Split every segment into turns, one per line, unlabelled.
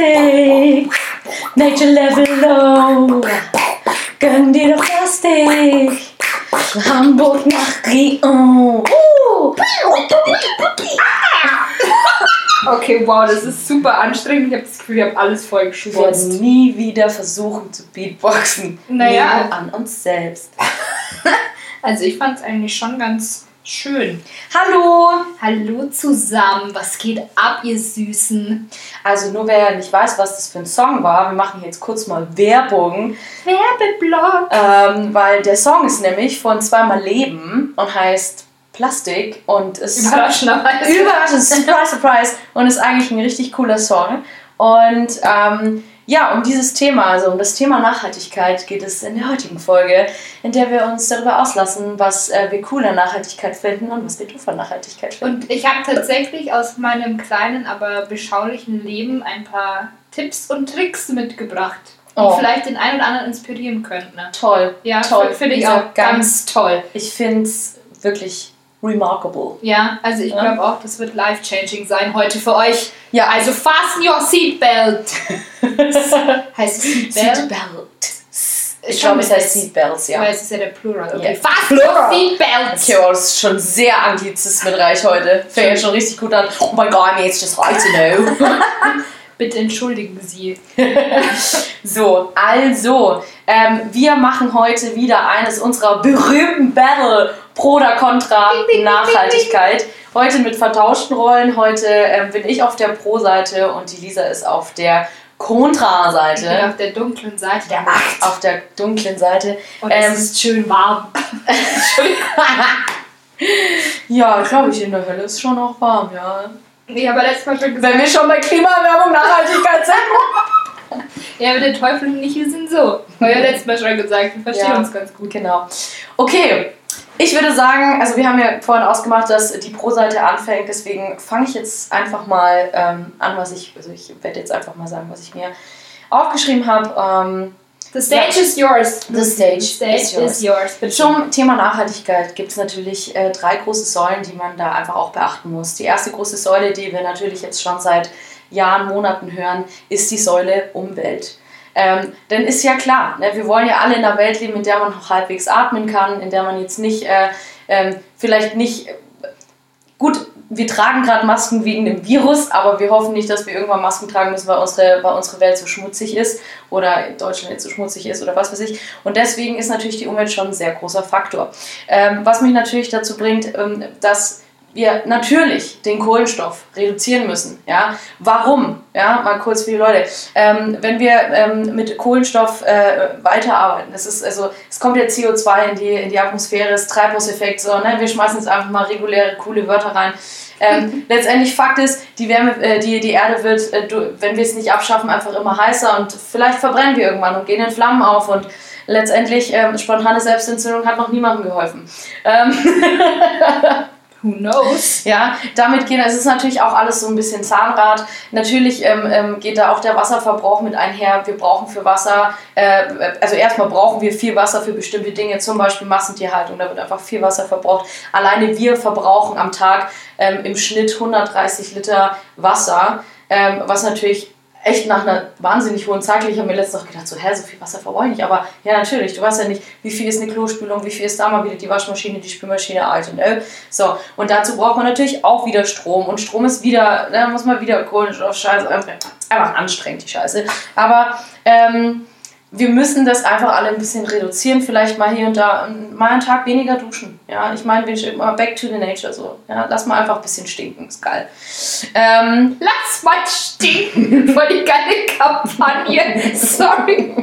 Wir Plastik, Nature Level Low. Gönn dir doch Plastik, Hamburg nach Rion. Uh.
Okay, wow, das ist super anstrengend. Ich habe das Gefühl, wir haben alles voll
Wir
geschwitzt.
werden nie wieder versuchen zu Beatboxen.
Naja.
Wir an uns selbst.
Also ich fand es eigentlich schon ganz schön.
Hallo!
Hallo zusammen, was geht ab, ihr Süßen?
Also nur wer nicht weiß, was das für ein Song war, wir machen jetzt kurz mal Werbung,
Werbeblock.
ähm, weil der Song ist nämlich von Zweimal Leben und heißt Plastik und ist
Überraschenderweise.
Überraschend, surprise, surprise und ist eigentlich ein richtig cooler Song und ähm, ja, um dieses Thema, also um das Thema Nachhaltigkeit geht es in der heutigen Folge, in der wir uns darüber auslassen, was äh, wir cool an Nachhaltigkeit finden und was wir doof an Nachhaltigkeit finden.
Und ich habe tatsächlich aus meinem kleinen, aber beschaulichen Leben ein paar Tipps und Tricks mitgebracht, die
Oh.
vielleicht den einen oder anderen inspirieren könnten.
Toll,
Ja,
toll.
finde ich auch ganz toll.
Ich finde es wirklich remarkable.
Ja, also ich
Ja.
glaube auch, das wird life-changing sein heute für euch.
Ja,
Also fasten your seatbelt. heißt es Seatbelt?
Seatbelt. Ich
Schon
glaube, es heißt. Seatbelts, ja.
Weil es ist ja der Plural. Okay,
Ja.
fasten
Plural.
your seatbelts.
Okay, oh, das ist schon sehr anglizismenreich heute. Fängt ja schon richtig gut an. Oh my god, I mean, it's just right to know.
Bitte entschuldigen Sie.
So, also, ähm, wir machen heute wieder eines unserer berühmten Battle pro oder contra Nachhaltigkeit. Heute mit vertauschten Rollen. Heute ähm, bin ich auf der Pro-Seite und die Lisa ist auf der
Ich bin
Contra-Seite.
auf der dunklen Seite der Macht.
Auf der dunklen Seite.
Und
Ähm,
es ist schön warm.
Ja, glaube ich, in der Hölle ist schon auch warm, ja.
Ich habe letztes Mal schon gesagt,
Wenn wir schon bei Klimaerwärmung, Nachhaltigkeit sind.
Ja, aber der Teufel und ich, wir sind so. Habe ich ja letztes Mal schon gesagt, wir verstehen
Ja.
uns ganz gut.
Genau. Okay, ich würde sagen, also wir haben ja vorhin ausgemacht, dass die Pro-Seite anfängt, deswegen fange ich jetzt einfach mal ähm, an, was ich, also ich werde jetzt einfach mal sagen, was ich mir aufgeschrieben habe. Ähm,
The stage is yours.
The stage
The stage
is yours.
is yours. Bitte.
Zum Thema Nachhaltigkeit gibt es natürlich äh, drei große Säulen, die man da einfach auch beachten muss. Die erste große Säule, die wir natürlich jetzt schon seit Jahren, Monaten hören, ist die Säule Umwelt. Ähm, denn ist ja klar, ne, wir wollen ja alle in einer Welt leben, in der man noch halbwegs atmen kann, in der man jetzt nicht, äh, ähm, vielleicht nicht, äh, gut, wir tragen gerade Masken wegen dem Virus, aber wir hoffen nicht, dass wir irgendwann Masken tragen müssen, weil unsere, weil unsere Welt so schmutzig ist oder Deutschland jetzt so schmutzig ist oder was weiß ich. Und deswegen ist natürlich die Umwelt schon ein sehr großer Faktor. Ähm, was mich natürlich dazu bringt, ähm, dass wir natürlich den Kohlenstoff reduzieren müssen. Ja? Warum? Ja, mal kurz für die Leute. Ähm, wenn wir ähm, mit Kohlenstoff äh, weiterarbeiten, das ist also, es kommt ja CO2 in die, in die Atmosphäre, das Treibhauseffekt, so, ne? wir schmeißen jetzt einfach mal reguläre, coole Wörter rein. Ähm, letztendlich Fakt ist, die Wärme, äh, die, die Erde wird, äh, wenn wir es nicht abschaffen, einfach immer heißer und vielleicht verbrennen wir irgendwann und gehen in Flammen auf und letztendlich ähm, spontane Selbstentzündung hat noch niemandem geholfen.
Who knows?
ja, damit gehen, es ist natürlich auch alles so ein bisschen Zahnrad. Natürlich ähm, ähm, geht da auch der Wasserverbrauch mit einher. Wir brauchen für Wasser, äh, also erstmal brauchen wir viel Wasser für bestimmte Dinge, zum Beispiel Massentierhaltung, da wird einfach viel Wasser verbraucht. Alleine wir verbrauchen am Tag ähm, im Schnitt 130 Liter Wasser, ähm, was natürlich echt nach einer wahnsinnig hohen Zahl. Ich habe mir letztens noch gedacht, so, hä, so viel Wasser verbrauche ich nicht. Aber ja, natürlich, du weißt ja nicht, wie viel ist eine Klospülung, wie viel ist da mal wieder die Waschmaschine, die Spülmaschine, alt und äh. So, und dazu braucht man natürlich auch wieder Strom. Und Strom ist wieder, da muss man wieder Kohlenstoff, Scheiße, einfach anstrengend, die Scheiße. Aber ähm, wir müssen das einfach alle ein bisschen reduzieren, vielleicht mal hier und da mal einen Tag weniger duschen. Ja, ich meine, wir immer back to the nature so. Ja, lass mal einfach ein bisschen stinken, ist geil. Ähm,
Lass mal stinken. Voll die geile Kampagne. Sorry.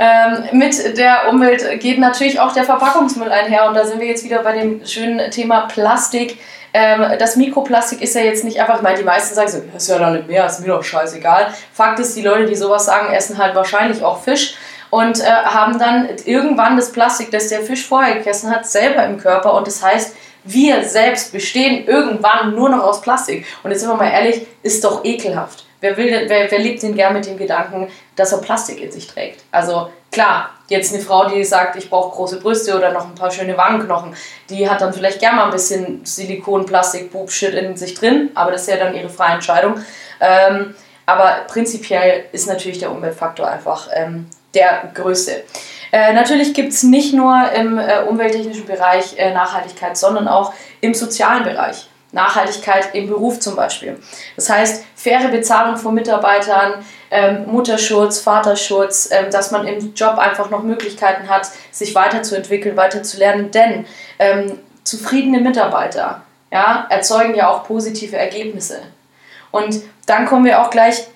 Ähm, mit der Umwelt geht natürlich auch der Verpackungsmüll einher und da sind wir jetzt wieder bei dem schönen Thema Plastik. Ähm, das Mikroplastik ist ja jetzt nicht einfach, ich meine, die meisten sagen so, das ist ja dann nicht mehr, ist mir doch scheißegal. Fakt ist, die Leute, die sowas sagen, essen halt wahrscheinlich auch Fisch und äh, haben dann irgendwann das Plastik, das der Fisch vorher gegessen hat, selber im Körper und das heißt, Wir selbst bestehen irgendwann nur noch aus Plastik. Und jetzt sind wir mal ehrlich, ist doch ekelhaft. Wer, will, wer, wer lebt denn gern mit dem Gedanken, dass er Plastik in sich trägt? Also klar, jetzt eine Frau, die sagt, ich brauche große Brüste oder noch ein paar schöne Wangenknochen, die hat dann vielleicht gern mal ein bisschen Silikon, Plastik, Boob-Shit in sich drin, aber das ist ja dann ihre freie Entscheidung. Ähm, aber prinzipiell ist natürlich der Umweltfaktor einfach ähm, der größte. Äh, natürlich gibt es nicht nur im äh, umwelttechnischen Bereich äh, Nachhaltigkeit, sondern auch im sozialen Bereich. Nachhaltigkeit im Beruf zum Beispiel. Das heißt, faire Bezahlung von Mitarbeitern, ähm, Mutterschutz, Vaterschutz, ähm, dass man im Job einfach noch Möglichkeiten hat, sich weiterzuentwickeln, weiterzulernen, denn ähm, zufriedene Mitarbeiter ja, erzeugen ja auch positive Ergebnisse. Und dann kommen wir auch gleich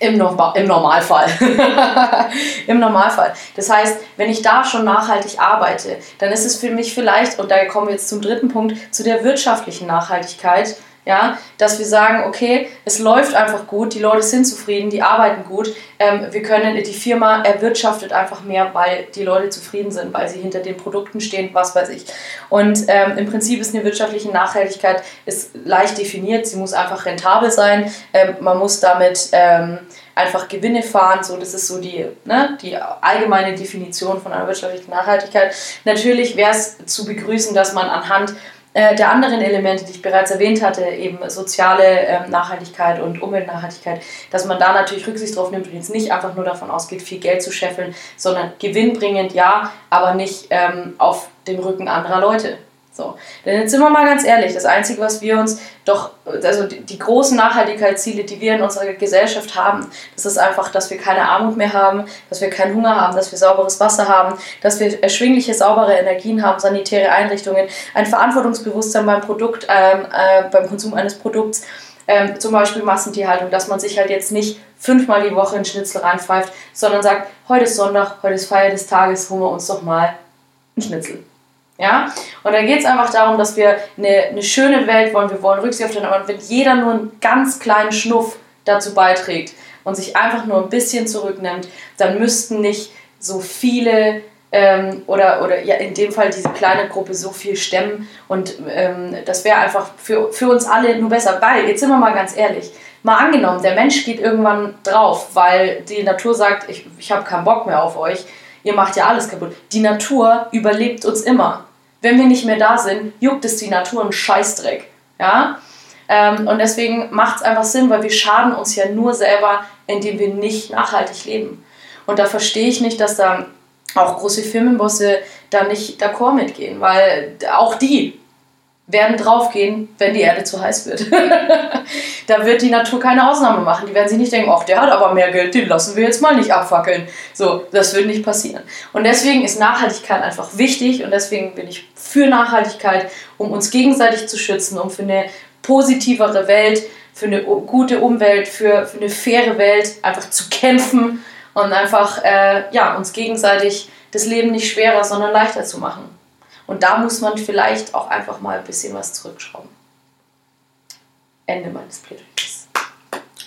im, Norma im Normalfall. Im Normalfall. Das heißt, wenn ich da schon nachhaltig arbeite, dann ist es für mich vielleicht, und da kommen wir jetzt zum dritten Punkt, zu der wirtschaftlichen Nachhaltigkeit, ja, dass wir sagen, okay, es läuft einfach gut, die Leute sind zufrieden, die arbeiten gut, ähm, wir können, die Firma erwirtschaftet einfach mehr, weil die Leute zufrieden sind, weil sie hinter den Produkten stehen, was weiß ich. Und ähm, im Prinzip ist eine wirtschaftliche Nachhaltigkeit ist leicht definiert, sie muss einfach rentabel sein, ähm, man muss damit ähm, einfach Gewinne fahren, so das ist so die, ne, die allgemeine Definition von einer wirtschaftlichen Nachhaltigkeit. Natürlich wäre es zu begrüßen, dass man anhand äh, der anderen Elemente, die ich bereits erwähnt hatte, eben soziale ähm, Nachhaltigkeit und Umweltnachhaltigkeit, dass man da natürlich Rücksicht drauf nimmt und jetzt nicht einfach nur davon ausgeht, viel Geld zu scheffeln, sondern gewinnbringend ja, aber nicht ähm, auf dem Rücken anderer Leute. So. Denn jetzt sind wir mal ganz ehrlich, das Einzige, was wir uns doch, also die, die, großen Nachhaltigkeitsziele, die wir in unserer Gesellschaft haben, das ist einfach, dass wir keine Armut mehr haben, dass wir keinen Hunger haben, dass wir sauberes Wasser haben, dass wir erschwingliche, saubere Energien haben, sanitäre Einrichtungen, ein Verantwortungsbewusstsein beim Produkt, ähm, äh, beim Konsum eines Produkts, ähm, zum Beispiel Massentierhaltung, dass man sich halt jetzt nicht fünfmal die Woche in Schnitzel reinpfeift, sondern sagt, heute ist Sonntag, heute ist Feier des Tages, holen wir uns doch mal einen Schnitzel. Ja? Und da geht es einfach darum, dass wir eine, eine schöne Welt wollen, wir wollen Rücksicht auf den anderen. Wenn jeder nur einen ganz kleinen Schnuff dazu beiträgt und sich einfach nur ein bisschen zurücknimmt, dann müssten nicht so viele ähm, oder, oder ja, in dem Fall diese kleine Gruppe so viel stemmen. Und ähm, das wäre einfach für, für uns alle nur besser. Weil, jetzt sind wir mal ganz ehrlich, mal angenommen, der Mensch geht irgendwann drauf, weil die Natur sagt, ich, ich habe keinen Bock mehr auf euch, ihr macht ja alles kaputt. Die Natur überlebt uns immer wenn wir nicht mehr da sind, juckt es die Natur einen Scheißdreck. Ja? Ähm, und deswegen macht es einfach Sinn, weil wir schaden uns ja nur selber, indem wir nicht nachhaltig leben. Und da verstehe ich nicht, dass da auch große Firmenbosse da nicht d'accord mitgehen, weil auch die werden draufgehen, wenn die Erde zu heiß wird. da wird die Natur keine Ausnahme machen. Die werden sich nicht denken, ach, der hat aber mehr Geld, den lassen wir jetzt mal nicht abfackeln. So, das wird nicht passieren. Und deswegen ist Nachhaltigkeit einfach wichtig und deswegen bin ich für Nachhaltigkeit, um uns gegenseitig zu schützen, um für eine positivere Welt, für eine gute Umwelt, für, für eine faire Welt einfach zu kämpfen und einfach äh, ja, uns gegenseitig das Leben nicht schwerer, sondern leichter zu machen. Und da muss man vielleicht auch einfach mal ein bisschen was zurückschrauben. Ende meines Plädoyers.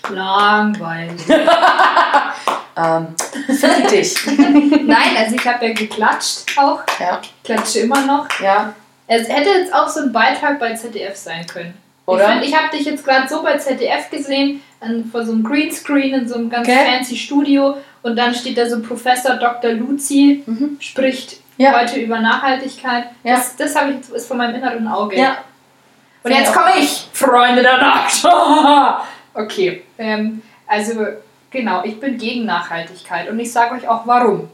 Langweilig.
ähm, für dich.
Nein, also ich habe ja geklatscht auch.
Ja.
Klatsche immer noch.
Ja.
Es hätte jetzt auch so ein Beitrag bei ZDF sein können.
Oder?
Ich, ich habe dich jetzt gerade so bei ZDF gesehen, an, vor so einem Greenscreen in so einem ganz
Okay.
fancy Studio und dann steht da so Professor Dr. Luzi,
Mhm.
spricht
Ja.
heute über Nachhaltigkeit.
Ja.
Das, das habe ich ist vor meinem inneren Auge.
Ja.
Und jetzt komme ich, Freunde der Nacht. okay. Ähm, also genau, ich bin gegen Nachhaltigkeit und ich sage euch auch warum.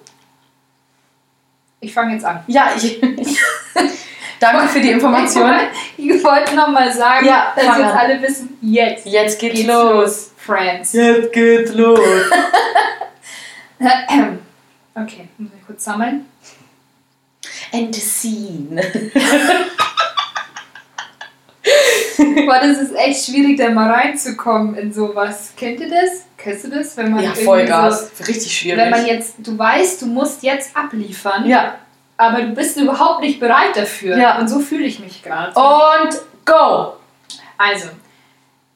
Ich fange jetzt an.
Ja, ich. Danke für die Information.
Ich wollte nochmal sagen,
Ja,
dass jetzt alle wissen, jetzt
Jetzt geht's,
geht's
los.
los, Friends.
Jetzt geht's los.
Okay, muss ich kurz sammeln.
And the scene.
Boah, das ist echt schwierig, da mal reinzukommen in sowas. Kennt ihr das? Kennst du das? Wenn man
Ja, Vollgas. Richtig
So,
schwierig.
wenn man jetzt, du weißt, du musst jetzt abliefern,
ja.
aber du bist überhaupt nicht bereit dafür.
Ja.
Und so fühle ich mich gerade.
Und go.
Also,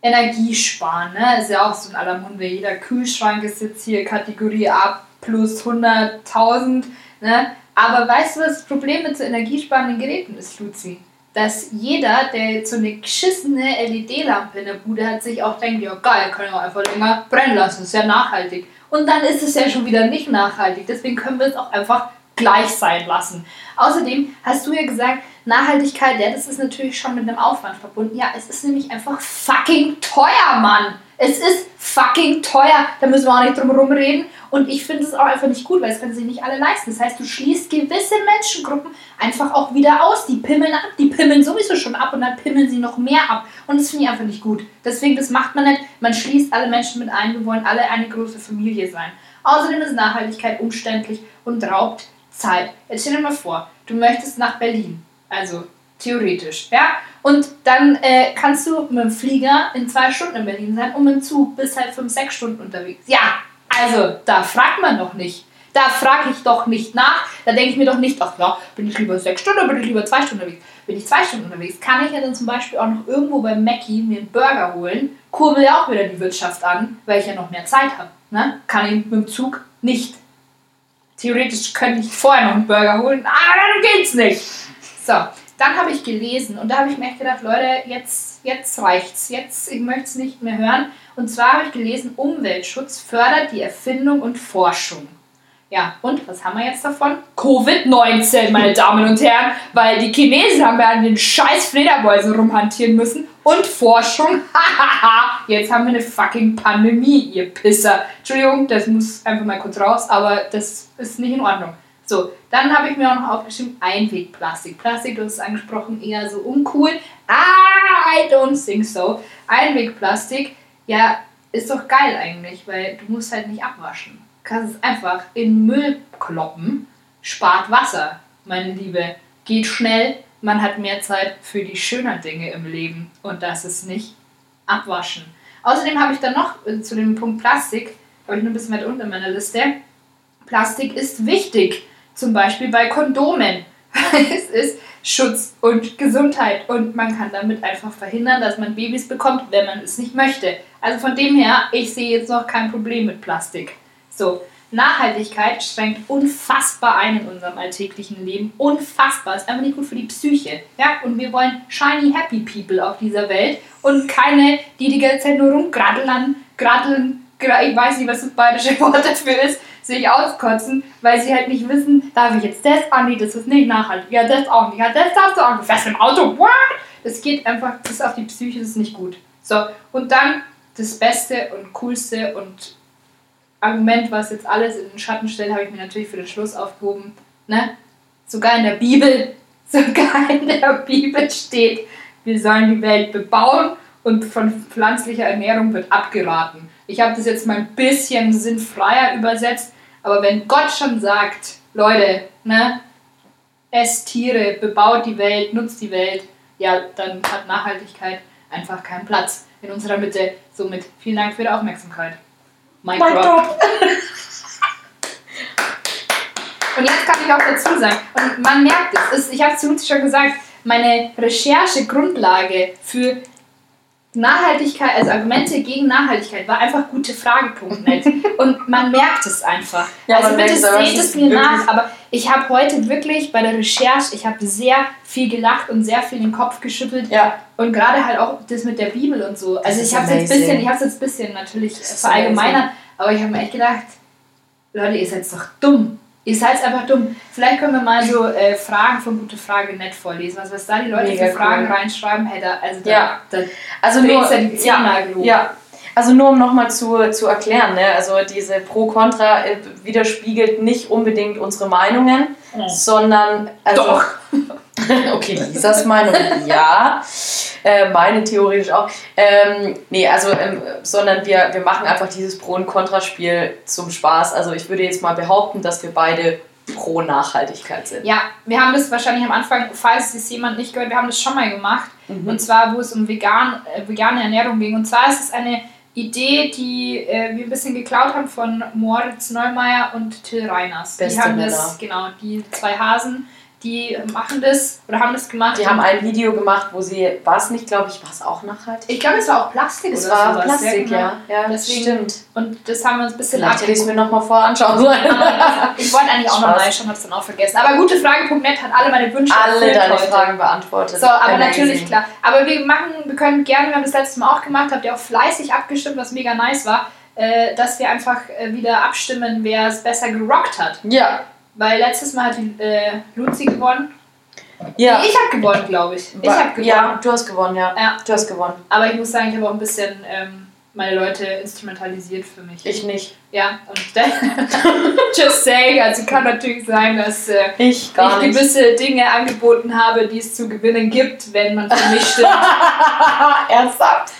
Energiesparen, ne? Ist ja auch so in aller Munde. Jeder Kühlschrank ist jetzt hier Kategorie A plus 100.000, ne? Aber weißt du, was das Problem mit so energiesparenden Geräten ist, Luzi? dass jeder, der jetzt so eine geschissene LED-Lampe in der Bude hat, sich auch denkt, ja geil, kann ich auch einfach länger brennen lassen, ist ja nachhaltig. Und dann ist es ja schon wieder nicht nachhaltig. Deswegen können wir es auch einfach gleich sein lassen. Außerdem hast du ja gesagt, Nachhaltigkeit, ja, das ist natürlich schon mit einem Aufwand verbunden. Ja, es ist nämlich einfach fucking teuer, Mann. Es ist fucking teuer. Da müssen wir auch nicht drum herum reden. Und ich finde es auch einfach nicht gut, weil es können sich nicht alle leisten. Das heißt, du schließt gewisse Menschengruppen einfach auch wieder aus. Die pimmeln ab, die pimmeln sowieso schon ab und dann pimmeln sie noch mehr ab. Und das finde ich einfach nicht gut. Deswegen, das macht man nicht. Man schließt alle Menschen mit ein. Wir wollen alle eine große Familie sein. Außerdem ist Nachhaltigkeit umständlich und raubt Zeit. Jetzt stell dir mal vor, du möchtest nach Berlin. Also theoretisch, ja? Und dann äh, kannst du mit dem Flieger in zwei Stunden in Berlin sein und mit dem Zug bis halt fünf, sechs Stunden unterwegs. Ja, also da fragt man doch nicht. Da frage ich doch nicht nach. Da denke ich mir doch nicht, ach ja, bin ich lieber sechs Stunden oder bin ich lieber zwei Stunden unterwegs? Bin ich zwei Stunden unterwegs, kann ich ja dann zum Beispiel auch noch irgendwo bei Mackie mir einen Burger holen. Kurbel ja auch wieder die Wirtschaft an, weil ich ja noch mehr Zeit habe. Ne? Kann ich mit dem Zug nicht. Theoretisch könnte ich vorher noch einen Burger holen, aber dann geht's nicht. So, dann habe ich gelesen und da habe ich mir echt gedacht, Leute, jetzt, jetzt reicht's. Jetzt, ich möchte es nicht mehr hören. Und zwar habe ich gelesen, Umweltschutz fördert die Erfindung und Forschung. Ja, und was haben wir jetzt davon? Covid-19, meine Damen und Herren, weil die Chinesen haben ja an den scheiß Fledermäusen rumhantieren müssen und Forschung. jetzt haben wir eine fucking Pandemie, ihr Pisser. Entschuldigung, das muss einfach mal kurz raus, aber das ist nicht in Ordnung. So, dann habe ich mir auch noch aufgeschrieben, Einwegplastik. Plastik, du hast es angesprochen, eher so uncool. Ah, I don't think so. Einwegplastik, ja, ist doch geil eigentlich, weil du musst halt nicht abwaschen. Du kannst es einfach in Müll kloppen, spart Wasser, meine Liebe. Geht schnell, man hat mehr Zeit für die schönen Dinge im Leben und das ist nicht abwaschen. Außerdem habe ich dann noch äh, zu dem Punkt Plastik, habe ich nur ein bisschen weit unten in meiner Liste. Plastik ist wichtig zum Beispiel bei Kondomen. es ist Schutz und Gesundheit und man kann damit einfach verhindern, dass man Babys bekommt, wenn man es nicht möchte. Also von dem her, ich sehe jetzt noch kein Problem mit Plastik. So, Nachhaltigkeit schränkt unfassbar ein in unserem alltäglichen Leben. Unfassbar. Ist einfach nicht gut für die Psyche. Ja? Und wir wollen shiny, happy people auf dieser Welt und keine, die die ganze Zeit nur rumgraddeln, graddeln, ich weiß nicht, was das bayerische Wort dafür ist, sich auskotzen, weil sie halt nicht wissen, darf ich jetzt das? Ah, das ist nicht nachhaltig. Ja, das auch nicht. Ja, das darfst du auch nicht. Fährst im Auto. What? Das geht einfach, das auf die Psyche, das ist nicht gut. So, und dann das Beste und Coolste und Argument, was jetzt alles in den Schatten stellt, habe ich mir natürlich für den Schluss aufgehoben. Ne? Sogar in der Bibel, sogar in der Bibel steht, wir sollen die Welt bebauen und von pflanzlicher Ernährung wird abgeraten. Ich habe das jetzt mal ein bisschen sinnfreier übersetzt, aber wenn Gott schon sagt, Leute, ne, esst Tiere, bebaut die Welt, nutzt die Welt, ja, dann hat Nachhaltigkeit einfach keinen Platz in unserer Mitte. Somit vielen Dank für die Aufmerksamkeit. Mic drop. Und jetzt kann ich auch dazu sagen, und man merkt es, ich habe es zu Luzi schon gesagt, meine Recherchegrundlage für Nachhaltigkeit, also Argumente gegen Nachhaltigkeit war einfach gute Frage.net. und man merkt es einfach. Ja, also bitte seht es mir nach. Aber ich habe heute wirklich bei der Recherche, ich habe sehr viel gelacht und sehr viel den Kopf geschüttelt. Ja. Und gerade halt auch das mit der Bibel und so. Also ich habe es jetzt ein bisschen, ich habe es jetzt ein bisschen natürlich verallgemeinert, aber ich habe mir echt gedacht, Leute, ihr seid doch dumm. Ihr seid einfach dumm. Vielleicht können wir mal so äh, Fragen von Gute Frage nett vorlesen. Also was da die Leute Mega für Fragen cool. reinschreiben, hey, da, also da, ja. da
also nur, ja, ja, also nur um nochmal zu, zu erklären, ne? also diese Pro-Contra äh, widerspiegelt nicht unbedingt unsere Meinungen, mhm. sondern... Also, Doch! okay, Lisas Meinung, ja. Äh, meine theoretisch auch. Ähm, nee, also, ähm, sondern wir, wir machen einfach dieses Pro- und Kontraspiel zum Spaß. Also ich würde jetzt mal behaupten, dass wir beide pro Nachhaltigkeit sind.
Ja, wir haben das wahrscheinlich am Anfang, falls es jemand nicht gehört, wir haben das schon mal gemacht. Mhm. Und zwar, wo es um vegan, äh, vegane Ernährung ging. Und zwar ist es eine Idee, die äh, wir ein bisschen geklaut haben von Moritz Neumeier und Till Reiners. Beste die haben Männer. das, genau, die zwei Hasen die machen das oder haben das gemacht.
Die haben ein Video gemacht, wo sie, war es nicht, glaube ich, war es auch nachhaltig?
Ich glaube, es war auch Plastik
Es war
sowas.
Plastik,
genau.
ja. Ja,
Deswegen-
stimmt.
Und das haben wir uns ein bisschen
Vielleicht hätte ich es mir nochmal vorher anschauen sollen.
Ich wollte eigentlich auch noch
Spaß.
mal reinschauen, hab's dann auch vergessen. Aber gutefrage.net hat alle meine Wünsche
Alle deine
heute.
Fragen beantwortet.
So, aber
Amazing.
natürlich klar. Aber wir machen, wir können gerne, wir haben das letzte Mal auch gemacht, habt ihr auch fleißig abgestimmt, was mega nice war, äh, dass wir einfach äh, wieder abstimmen, wer es besser gerockt hat.
Ja,
Weil letztes Mal hat die äh, Luzi gewonnen.
ja.
Nee, ich habe gewonnen, glaube ich. Ich habe gewonnen.
Ja, du hast gewonnen, ja.
Ja.
Du hast gewonnen.
Aber ich muss sagen, ich habe auch ein bisschen ähm, meine Leute instrumentalisiert für mich.
Ich nicht.
Ja, und dann, just saying, also kann natürlich sein, dass äh,
Ich
ich gewisse Dinge angeboten habe, die es zu gewinnen gibt, wenn man für mich stimmt.
Ernsthaft?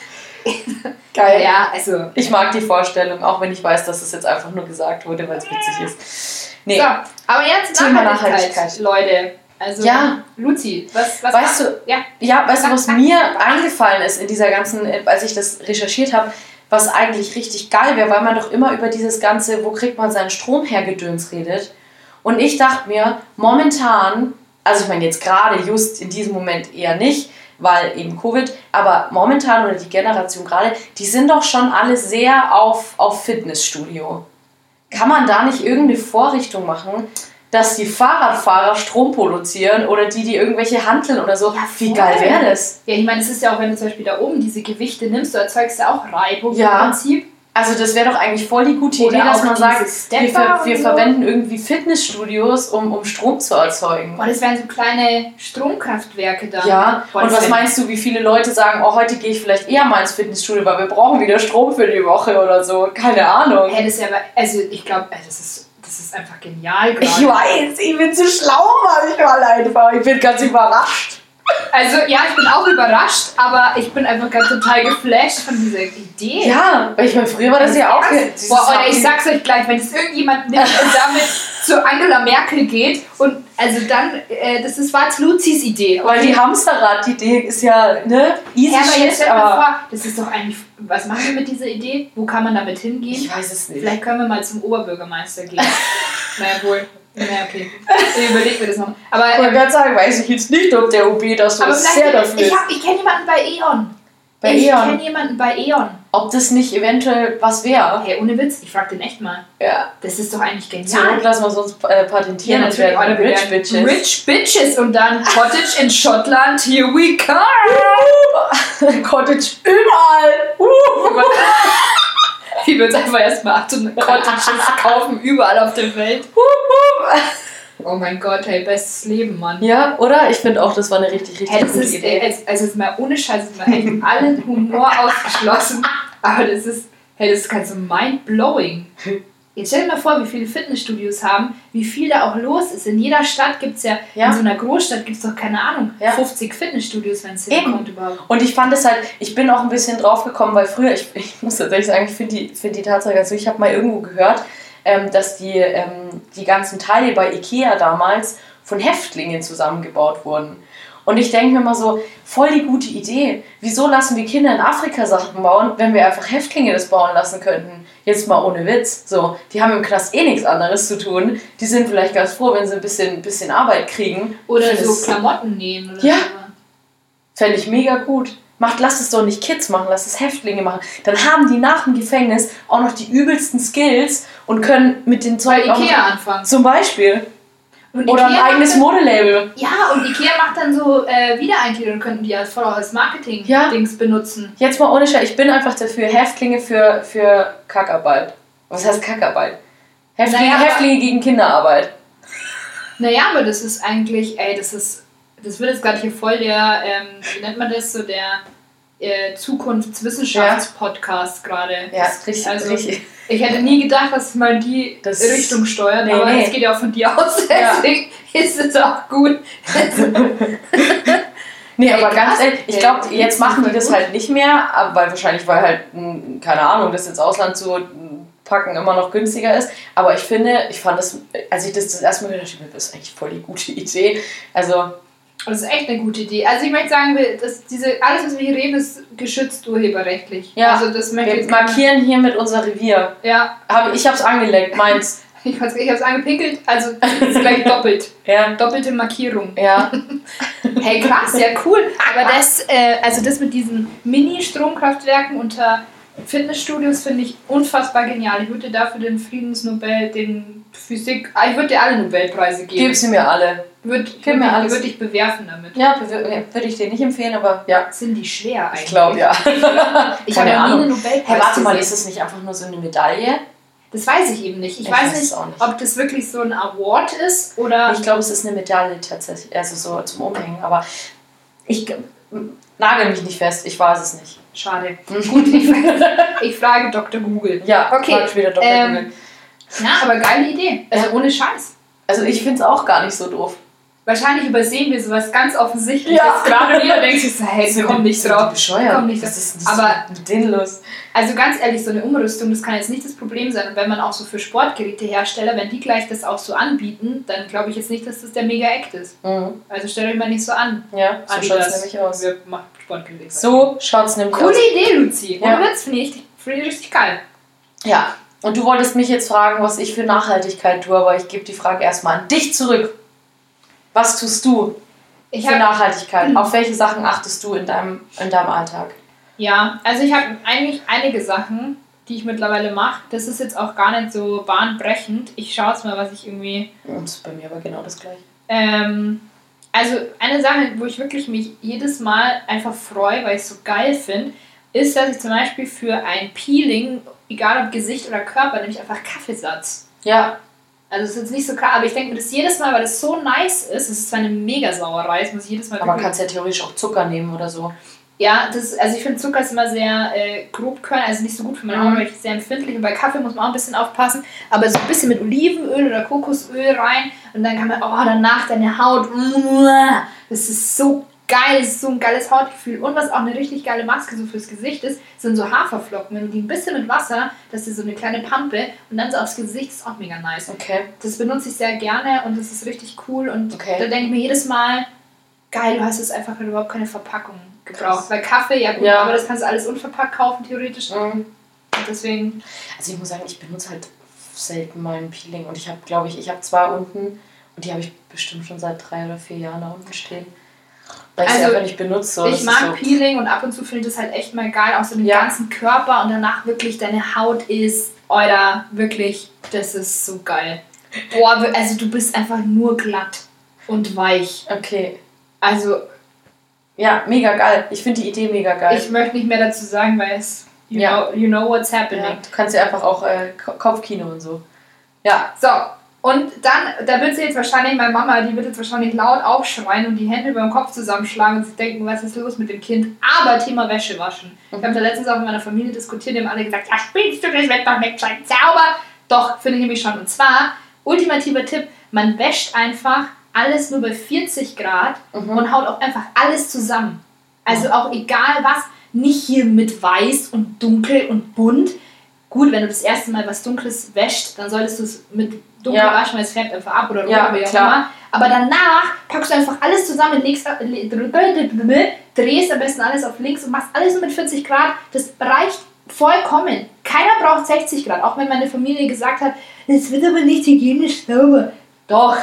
Geil.
ja, also.
Ich mag die Vorstellung, auch wenn ich weiß, dass es jetzt einfach nur gesagt wurde, weil es witzig ist. Nee,
So, aber jetzt
Thema
Nachhaltigkeit,
Nachhaltigkeit.
Leute. Also,
Ja.
Luzi, was, was
Weißt
macht- Ja,
ja, weißt du, was mir eingefallen ist in dieser ganzen, als ich das recherchiert habe, was eigentlich richtig geil wäre, weil man doch immer über dieses ganze, wo kriegt man seinen Strom her, Gedöns redet. Und ich dachte mir, momentan, also ich meine jetzt gerade just in diesem Moment eher nicht, weil eben Covid, aber momentan oder die Generation gerade, die sind doch schon alle sehr auf, auf Fitnessstudio. Kann man da nicht irgendeine Vorrichtung machen, dass die Fahrradfahrer Strom produzieren oder die, die irgendwelche handeln oder so?
Ja,
Wie geil wäre das?
Ja, ich meine, es ist ja auch, wenn du zum Beispiel da oben diese Gewichte nimmst, du erzeugst ja auch Reibung
Ja.
im Prinzip.
Also das wäre doch eigentlich voll die gute
Oder
Idee, dass man sagt, wir, ver wir
so.
verwenden irgendwie Fitnessstudios, um, um Strom zu erzeugen.
Boah, das wären so kleine Stromkraftwerke da.
Ja,
Boah,
und was meinst du, wie viele Leute sagen, oh, heute gehe ich vielleicht eher mal ins Fitnessstudio, weil wir brauchen wieder Strom für die Woche oder so. Keine Ahnung.
Hey, das ist ja, aber- also ich glaube, das ist, das ist einfach genial gerade.
Ich weiß, ich bin zu schlau manchmal einfach. Ich bin ganz überrascht.
Also ja, ich bin auch überrascht, aber ich bin einfach ganz total geflasht von dieser Idee.
Ja, weil ich meine, früher war das ja auch...
Boah, oder ich sag's euch gleich, wenn es irgendjemand nimmt und damit zu Angela Merkel geht und also dann, äh, das ist, war Luzis Idee.
Weil die Hamsterrad-Idee ist ja, ne, easy
ja, aber jetzt stell
aber...
vor, das ist doch eigentlich, was machen wir mit dieser Idee? Wo kann man damit hingehen?
Ich weiß es nicht.
Vielleicht können wir mal zum Oberbürgermeister gehen. naja, wohl. Naja, okay. Ich überleg mir das noch. Aber,
Ich wollte
ähm,
gerade sagen, weiß ich jetzt nicht, ob der OB das so sehr dafür
ich,
ist.
hab- ich kenne jemanden bei E.ON.
Bei
ich kenne jemanden bei E.ON.
Ob das nicht eventuell was wäre.
Hey, ohne Witz, ich frag den echt mal.
Ja.
Das ist doch eigentlich
Zur
genial.
Not lassen wir es uns äh, patentieren und werden
Oder wir
Rich Bitches.
Rich Bitches und dann Cottage in Schottland, here we come.
Cottage überall. Uh.
Wie wir uns einfach erstmal 800 Cottages kaufen, überall auf der Welt. Oh mein Gott, hey, bestes Leben, Mann.
Ja, oder? Ich finde auch, das war eine richtig, richtig
Hey,
gute
ist,
Idee.
äh, es- also jetzt mal ohne Scheiß, mal echt allen Humor ausgeschlossen, aber das ist, hey, das ist ganz so mind-blowing. Jetzt stell dir mal vor, wie viele Fitnessstudios haben, wie viel da auch los ist. In jeder Stadt gibt es ja,
Ja.
in so einer Großstadt gibt es doch, keine Ahnung,
Ja.
50 Fitnessstudios, wenn es hinkommt überhaupt.
Und ich fand es halt, ich bin auch ein bisschen drauf gekommen, weil früher, ich, ich muss tatsächlich sagen, ich finde die, find die Tatsache, also ich habe mal irgendwo gehört, ähm, dass die, ähm, die ganzen Teile bei Ikea damals von Häftlingen zusammengebaut wurden. Und ich denke mir mal so, voll die gute Idee. Wieso lassen wir Kinder in Afrika Sachen bauen, wenn wir einfach Häftlinge das bauen lassen könnten? Jetzt mal ohne Witz. So, die haben im Knast eh nichts anderes zu tun. Die sind vielleicht ganz froh, wenn sie ein bisschen, bisschen Arbeit kriegen.
Oder so Klamotten nähen oder
Ja.
so.
Fände ich mega gut. Macht, lasst es doch nicht Kids machen, lasst es Häftlinge machen. Dann haben die nach dem Gefängnis auch noch die übelsten Skills und können mit den
Bei
Zeug auch
Ikea anfangen.
zum Beispiel.
Und
Oder ein
Ikea
eigenes
macht
Modelabel.
Ja, und Ikea macht dann so äh, Wiedereingliederung, könnten die als voll als
Ja.
Marketing-Dings benutzen.
Jetzt mal ohne Scheiß, ich bin einfach dafür, Häftlinge für, für Kackarbeit. Was heißt Kackarbeit? Häftlinge,
Naja,
Häftlinge gegen Kinderarbeit.
Naja, aber das ist eigentlich, ey, das ist, das wird jetzt gerade hier voll der, ähm, wie nennt man das, so der äh, Zukunftswissenschaftspodcast gerade.
Ja, richtig,
also,
richtig.
Ich hätte nie gedacht, dass es mal die
Das-
Richtung steuert,
Nee,
aber
nee.
es geht ja auch von dir aus,
Ja.
deswegen ist es auch gut.
Nee,
Ey,
aber ganz
krass.
ehrlich, ich
Ey,
glaube, jetzt machen die das halt nicht mehr, aber weil wahrscheinlich, weil halt, mh, keine Ahnung, das ins Ausland zu packen immer noch günstiger ist. Aber ich finde, ich fand das, als ich das das erste Mal gehört habe, das ist eigentlich voll die gute Idee. Also,
Das ist echt eine gute Idee. Also ich möchte sagen, dass diese, alles, was wir hier reden, ist geschützt urheberrechtlich.
Ja,
Also das möchte
wir markieren hier mit unser Revier.
Ja,
Hab, ich habe es angelegt, meins.
Ich, ich habe es angepinkelt, also ist gleich doppelt.
Ja.
Doppelte Markierung.
Ja.
Hey, krass, ja cool. Aber das, äh, also das mit diesen Mini-Stromkraftwerken unter Fitnessstudios finde ich unfassbar genial. Ich würde dir dafür den Friedensnobel, den Physik, ah, ich würde dir alle Nobelpreise geben.
Gib sie mir alle.
Würde würd,
alles.
würd ich bewerfen damit.
Ja, würde ich dir nicht empfehlen, aber ja.
Sind die schwer eigentlich?
Ich glaube ja.
Ich habe noch nie einen Nobelpreis
Hey, warte mal, ist es nicht einfach nur so eine Medaille?
Das weiß ich eben nicht. Ich,
Ich
weiß, nicht,
nicht.
ob das wirklich so ein Award ist oder.
Ich glaube, es ist eine Medaille tatsächlich, also so zum Umhängen, aber ich nagel mich nicht fest, ich weiß es nicht.
Schade. Gut, ich, ich frage Dr. Google.
Ja,
Okay,
frag wieder Dr.
ähm,
Google.
Ja, aber geile Idee. Also ohne Scheiß.
Also ich finde es auch gar nicht so doof.
Wahrscheinlich übersehen wir sowas ganz Offensichtliches
Ja.
gerade und jeder denkt sich so, hey,
Sind
komm
die-
nicht drauf.
bescheuert?
Komm nicht drauf.
ist denn
Aber
mit denen los?
Also ganz ehrlich, so eine Umrüstung, das kann jetzt nicht das Problem sein. Und wenn man auch so für Sportgerätehersteller, wenn die gleich das auch so anbieten, dann glaube ich jetzt nicht, dass das der Mega-Act ist.
Mhm.
Also stellt euch mal nicht so an.
Ja, so schaut es nämlich aus.
Wir machen Sportgeräte.
So schaut es nämlich
Coole
aus.
Idee, Luzi.
Ja.
Und jetzt finde ich, finde ich richtig geil.
Ja, und du wolltest mich jetzt fragen, was ich für Nachhaltigkeit tue, aber ich gebe die Frage erstmal an dich zurück. Was tust du
Ich
für Nachhaltigkeit? Auf welche Sachen achtest du in deinem, in deinem Alltag?
Ja, also ich habe eigentlich einige Sachen, die ich mittlerweile mache. Das ist jetzt auch gar nicht so bahnbrechend. Ich schaue jetzt mal, was ich irgendwie.
Und das ist bei mir aber genau das gleiche.
Ähm, also eine Sache, wo ich wirklich mich jedes Mal einfach freue, weil ich es so geil finde, ist, dass ich zum Beispiel für ein Peeling, egal ob Gesicht oder Körper, nämlich einfach Kaffeesatz.
Ja,
Also es ist jetzt nicht so klar, aber ich denke mir das jedes Mal, weil das so nice ist. Es ist zwar eine mega Sauerei, das muss ich jedes Mal
aber man kann es ja theoretisch auch Zucker nehmen oder so.
Ja, das, also ich finde Zucker ist immer sehr äh, grob körnig, also nicht so gut für meine
Mhm.
Haut, weil ich sehr empfindlich und bei Kaffee muss man auch ein bisschen aufpassen, aber so ein bisschen mit Olivenöl oder Kokosöl rein und dann kann man, oh, danach deine Haut, das ist so geil, das ist so ein geiles Hautgefühl und was auch eine richtig geile Maske so fürs Gesicht ist, sind so Haferflocken, wenn du die ein bisschen mit Wasser, das ist so eine kleine Pampe und dann so aufs Gesicht, ist auch mega nice.
Okay.
Das benutze ich sehr gerne und das ist richtig cool und
Okay.
da denke ich mir jedes Mal, geil, du hast es einfach überhaupt keine Verpackung gebraucht.
Krass.
Weil Kaffee, ja gut,
Ja.
aber das kannst du alles unverpackt kaufen, theoretisch.
Mhm.
Und deswegen,
Also ich muss sagen, ich benutze halt selten mal ein Peeling und ich habe, glaube ich, ich habe zwei unten und die habe ich bestimmt schon seit drei oder vier Jahren da unten stehen. Weil ich sie
Also,
einfach nicht benutze. So.
Ich mag
so,
Peeling und ab und zu finde ich das halt echt mal geil, auch so den
Ja.
ganzen Körper und danach wirklich deine Haut ist, oder wirklich, das ist so geil. Boah, also du bist einfach nur glatt und weich.
Okay.
Also
Ja, mega geil. Ich finde die Idee mega geil.
ich möchte nicht mehr dazu sagen, weil es, you,
Ja.
know, you know what's happening.
ja, du kannst ja einfach auch äh, Ko- Kopfkino und so. Ja.
So, und dann, da wird sie jetzt wahrscheinlich, meine Mama, die wird jetzt wahrscheinlich laut aufschreien und die Hände über den Kopf zusammenschlagen und sich denken, was ist los mit dem Kind. Aber Thema Wäsche waschen. Ich habe da letztens auch in meiner Familie diskutiert, die haben alle gesagt, ja, spielst du, das wird doch nicht sauber. Doch, finde ich nämlich schon. Und zwar, ultimativer Tipp, man wäscht einfach alles nur bei 40 Grad
Mhm.
und haut auch einfach alles zusammen. Also auch egal was, nicht hier mit weiß und dunkel und bunt. Gut, wenn du das erste Mal was Dunkles wäscht, dann solltest du es mit dunkel
Ja.
waschen, weil es färbt einfach ab oder
Ja,
oder wie auch immer. Aber danach packst du einfach alles zusammen, legst, le- drehst am besten alles auf links und machst alles nur mit 40 Grad. Das reicht vollkommen. Keiner braucht 60 Grad. Auch wenn meine Familie gesagt hat, es wird aber nicht hygienisch sauber. Doch,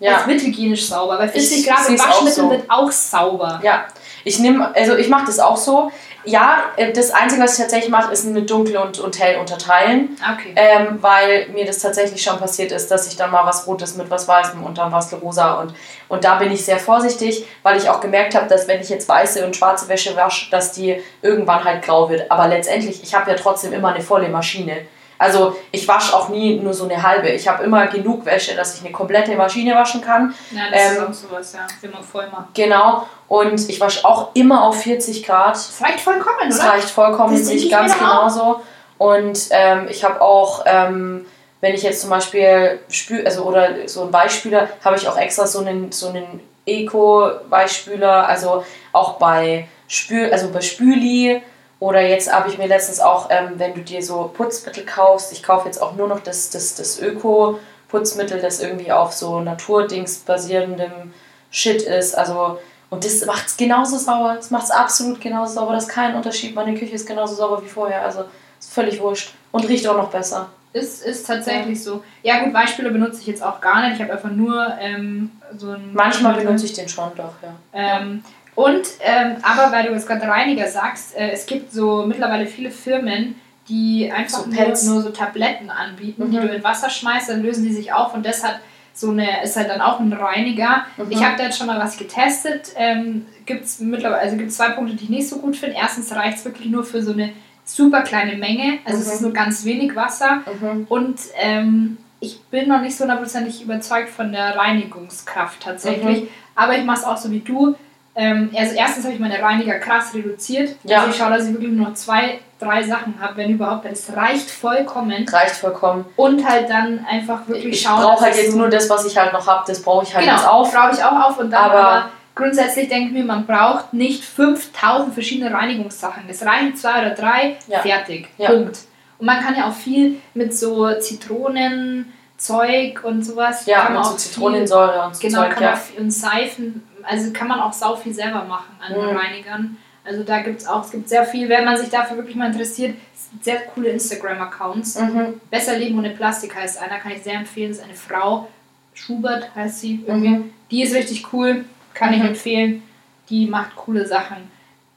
Ja.
es wird hygienisch sauber. Bei 40
Ich
Grad im Waschmittel
so.
wird auch sauber.
Ja, ich nehme, also ich mache das auch so. Ja, äh, das Einzige, was ich tatsächlich mache, ist mit dunkel und, und hell unterteilen.
Okay.
Ähm, weil mir das tatsächlich schon passiert ist, dass ich dann mal was Rotes mit was Weißem und dann was Rosa und, und da bin ich sehr vorsichtig, weil ich auch gemerkt habe, dass wenn ich jetzt weiße und schwarze Wäsche wasche, dass die irgendwann halt grau wird. Aber letztendlich, ich habe ja trotzdem immer eine volle Maschine. Also ich wasche auch nie nur so eine halbe. Ich habe immer genug Wäsche, dass ich eine komplette Maschine waschen kann.
Ja, das ist
ähm,
auch sowas, ja. Man voll macht.
Genau. Und ich wasche auch immer auf 40 Grad.
Das reicht vollkommen,
Das
oder?
reicht vollkommen,
Das
sehe ich ganz genauso. Und ähm, ich habe auch, ähm, wenn ich jetzt zum Beispiel spül, also oder so einen Weichspüler, habe ich auch extra so einen, so einen Eco-Weichspüler, also auch bei Spül, also bei Spüli. Oder jetzt habe ich mir letztens auch, ähm, wenn du dir so Putzmittel kaufst, ich kaufe jetzt auch nur noch das, das, das Öko-Putzmittel, das irgendwie auf so Naturdings basierendem Shit ist. Also, und das macht es genauso sauber. Das macht es absolut genauso sauber. Das ist kein Unterschied. Meine Küche ist genauso sauber wie vorher. Also ist völlig wurscht. Und riecht auch noch besser.
Ist, ist tatsächlich so. Ja gut, Weichspüler benutze ich jetzt auch gar nicht. Ich habe einfach nur ähm, so ein...
Manchmal benutze ich den schon doch, ja.
Ähm, und, ähm, aber weil du jetzt gerade Reiniger sagst, äh, es gibt so mittlerweile viele Firmen, die einfach
So
nur, nur so Tabletten anbieten, die
Mhm.
du in Wasser schmeißt, dann lösen die sich auf und das hat so eine, ist halt dann auch ein Reiniger.
Mhm.
Ich habe da jetzt schon mal was getestet. Ähm, gibt's mittlerweile, also gibt zwei Punkte, die ich nicht so gut finde. Erstens reicht es wirklich nur für so eine super kleine Menge, also es
Mhm.
ist nur ganz wenig Wasser.
Mhm.
Und ähm, ich bin noch nicht so hundertprozentig überzeugt von der Reinigungskraft tatsächlich.
Mhm.
Aber ich mache es auch so wie du. Ähm, also erstens habe ich meine Reiniger krass reduziert.
Ja.
Also ich schaue, dass ich wirklich nur noch zwei, drei Sachen habe, wenn überhaupt. Das reicht vollkommen.
Reicht vollkommen.
Und halt dann einfach wirklich
Ich
schauen.
brauche halt jetzt nur das, was ich halt noch habe, das brauche ich halt
genau,
jetzt auf.
brauche ich auch auf. Und dann
Aber-
aber, grundsätzlich denke ich mir, man braucht nicht 5000 verschiedene Reinigungssachen. Es reichen zwei oder drei,
Ja.
fertig.
Ja.
Punkt. Und man kann ja auch viel mit so Zitronenzeug und sowas.
Ja,
kann man
mit so
auch
Zitronensäure und so
genau,
Zeug,
kann
ja.
man und Seifen, also kann man auch sau viel selber machen an
Mhm.
Reinigern. Also da gibt es auch, es gibt sehr viel, wenn man sich dafür wirklich mal interessiert, es gibt sehr coole Instagram-Accounts.
Mhm.
Besser Leben ohne Plastik heißt einer, kann ich sehr empfehlen. Das ist eine Frau, Schubert heißt sie irgendwie.
Mhm.
Die ist richtig cool, kann ich
Mhm.
empfehlen. Die macht coole Sachen.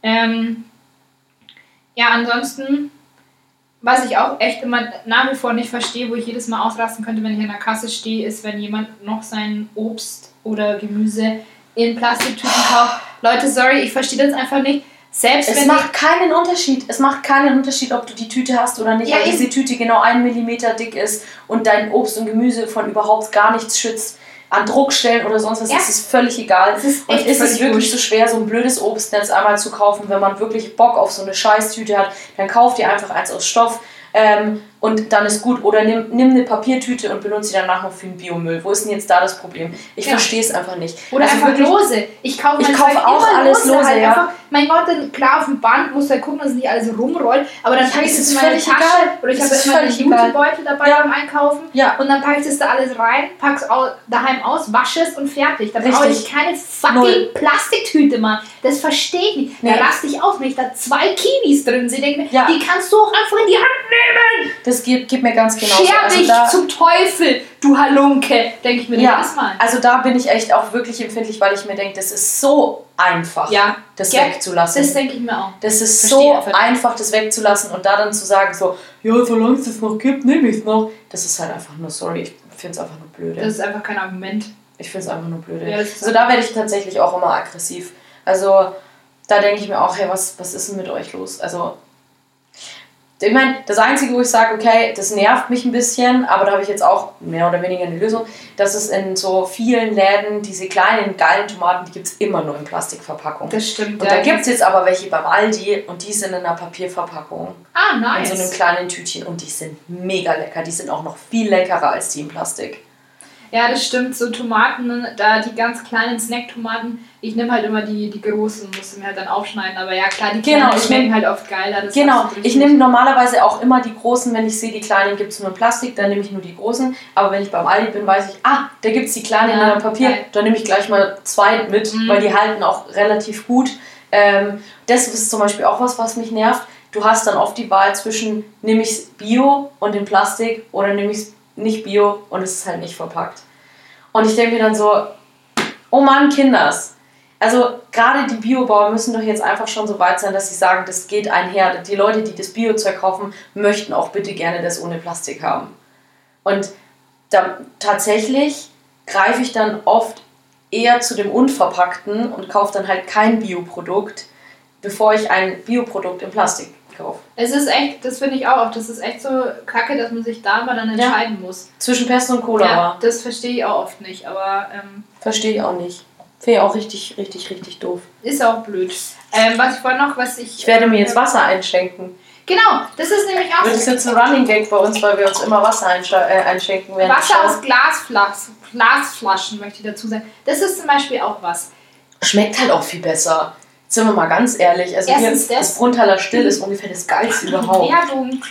Ähm, ja, ansonsten, was ich auch echt immer nach wie vor nicht verstehe, wo ich jedes Mal ausrasten könnte, wenn ich an der Kasse stehe, ist, wenn jemand noch sein Obst oder Gemüse in Plastiktüten kauft. Leute, sorry, ich verstehe das einfach nicht. Selbst
Es
wenn
macht keinen Unterschied. Es macht keinen Unterschied, ob du die Tüte hast oder nicht,
Ja,
weil diese. Tüte genau einen Millimeter dick ist und dein Obst und Gemüse von überhaupt gar nichts schützt. An Druckstellen oder sonst was
Ja.
ist es völlig egal.
Es ist
und ist es wirklich
wurscht.
so schwer, so ein blödes Obstnetz einmal zu kaufen, wenn man wirklich Bock auf so eine Scheißtüte hat, dann kauft ihr einfach eins aus Stoff ähm, und dann ist gut. Oder nimm, nimm eine Papiertüte und benutze sie danach noch für den Biomüll. Wo ist denn jetzt da das Problem? Ich
Ja.
verstehe es einfach nicht.
Oder
Also
einfach
wirklich-
lose. Ich kaufe
Ich kaufe auch alles lose,
halt
ja.
einfach, mein Gott, dann klar auf dem Band musst du halt gucken, dass es nicht alles rumrollt. Aber dann packe ich
es
es in meine Tasche.
egal.
Oder ich
Es
habe immer einen. Jutebeutel dabei
Ja.
beim Einkaufen.
Ja.
Und dann packe ich das da alles rein, pack's au daheim aus, wasche es und fertig. Da brauche ich keine fucking
Null.
Plastiktüte, Mann. Das verstehe ich nicht.
Nee.
Da raste ich auf, wenn ich da zwei Kiwis drin sehe. Denke mir, die kannst du auch einfach in die Hand nehmen.
Das geht, geht mir ganz genau
Scher
also
dich
da,
zum Teufel, du Halunke. Denke ich mir
ja,
jedes Mal.
also da bin ich echt auch wirklich empfindlich, weil ich mir denke, das ist so einfach,
Ja,
das
Ja,
wegzulassen.
das denke ich mir auch.
Das ist
Verstehe
so
einfach
das wegzulassen und da dann zu sagen, so, ja, solange es das noch gibt, nehme ich es noch. Das ist halt einfach nur, sorry, ich finde es einfach nur blöde.
Das ist einfach kein Argument.
ich finde es einfach nur blöde.
Ja, das
also da werde ich tatsächlich auch immer aggressiv. Also da denke ich mir auch, hey, was, was ist denn mit euch los? Also, ich meine, das Einzige, wo ich sage, okay, das nervt mich ein bisschen, aber da habe ich jetzt auch mehr oder weniger eine Lösung, dass es in so vielen Läden diese kleinen, geilen Tomaten, die gibt es immer nur in Plastikverpackung.
Das stimmt.
Und da gibt es jetzt aber welche beim Aldi und die sind in einer Papierverpackung.
Ah,
In
nice.
so einem kleinen Tütchen und die sind mega lecker. Die sind auch noch viel leckerer als die in Plastik.
Ja, das stimmt. So Tomaten, da die ganz kleinen Snacktomaten, ich nehme halt immer die, die großen, musste mir halt dann aufschneiden. Aber ja, klar, die
Genau,
kleinen
ich
schmecken
nehm-
halt oft geiler.
Genau, ich nehme normalerweise auch immer die großen, wenn ich sehe, die kleinen gibt es nur in Plastik, dann nehme ich nur die großen. Aber wenn ich beim Aldi bin, weiß ich, ah, da gibt es die kleinen
Ja,
in Papier,
geil.
dann nehme ich gleich mal zwei mit,
Mhm.
weil die halten auch relativ gut. Ähm, das ist zum Beispiel auch was, was mich nervt. Du hast dann oft die Wahl zwischen, nehme ich es Bio und in Plastik oder nehme ich es nicht Bio und es ist halt nicht verpackt. Und ich denke mir dann so, oh Mann, Kinders. Also gerade die Biobauer müssen doch jetzt einfach schon so weit sein, dass sie sagen, das geht einher. Die Leute, die das Biozeug kaufen, möchten auch bitte gerne das ohne Plastik haben. Und da, tatsächlich greife ich dann oft eher zu dem Unverpackten und kaufe dann halt kein Bioprodukt, bevor ich ein Bioprodukt in Plastik kaufe.
Es ist echt, das finde ich auch oft, das ist echt so kacke, dass man sich da aber dann
Ja.
entscheiden muss.
Zwischen Pest und Cholera.
Ja, das verstehe ich auch oft nicht, aber ähm,
Verstehe ich auch nicht. Finde ich auch richtig, richtig, richtig doof.
ist auch blöd. Ähm, was ich vorhin noch, was ich.
Ich werde mir jetzt Wasser einschenken.
Genau, das ist nämlich auch
Das ist jetzt ein Running Gag bei uns, weil wir uns immer Wasser einsche- äh, einschenken werden.
Wasser aus Glasflas Glasflaschen, möchte ich dazu sagen. Das ist zum Beispiel auch was.
Schmeckt halt auch viel besser. Sind wir mal ganz ehrlich. Also hier,
das.
das Bruntaler Still ist ungefähr das geilste überhaupt.
Werbung.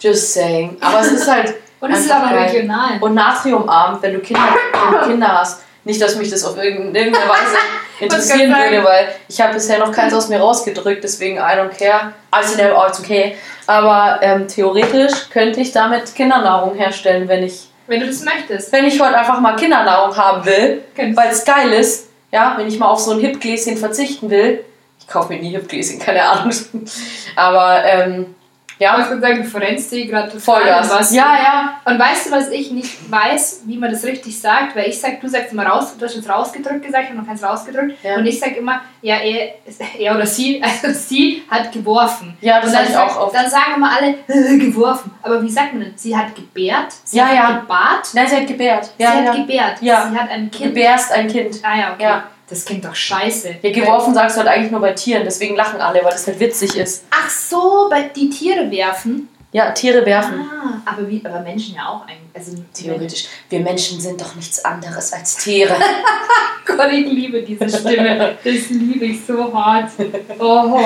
Just saying. Aber es ist halt.
Und es ist noch
geil.
regional.
Und natriumarm, wenn du Kinder, wenn du Kinder hast. Nicht, dass mich das auf irgendeine Weise interessieren würde, weil ich habe bisher noch keins aus mir rausgedrückt, deswegen I don't care. Also, ne, oh, it's okay. Aber ähm, theoretisch könnte ich damit Kindernahrung herstellen, wenn ich,
Wenn du das möchtest.
wenn ich heute einfach mal Kindernahrung haben will, weil es geil ist. Ja, wenn ich mal auf so ein Hipgläschen verzichten will. Ich kaufe mir nie Hipgläschen, keine Ahnung. Aber ähm,
Ich
ja,
muss sagen, du verrennst dir gerade
Vollgas.
was.
Ja, ja.
Und weißt du, was ich nicht weiß, wie man das richtig sagt? Weil ich sag, du sagst immer raus, du hast jetzt rausgedrückt gesagt, ich habe noch keins rausgedrückt.
Ja.
Und ich sag immer, ja, er, er oder sie, also sie hat geworfen.
Ja, das
Und dann
sag ich auch oft.
Dann sagen immer alle, geworfen. Aber wie sagt man denn? Sie hat gebärt? Sie
Ja,
hat
ja.
gebart?
Nein, sie hat gebärt. Ja,
sie hat gebärt.
Ja.
Sie hat ein
Du
Kind.
gebärst ein Kind.
Ah ja, okay.
Ja.
Das klingt doch scheiße.
Ja, geworfen sagst du halt eigentlich nur bei Tieren, deswegen lachen alle, weil das halt witzig ist.
Ach so, bei die Tiere werfen.
Ja, Tiere werfen.
Ah, aber, wie, aber Menschen ja auch eigentlich. Also
Theoretisch. Wir Menschen sind doch nichts anderes als Tiere.
Gott, ich liebe diese Stimme. Das liebe ich so hart. Oh,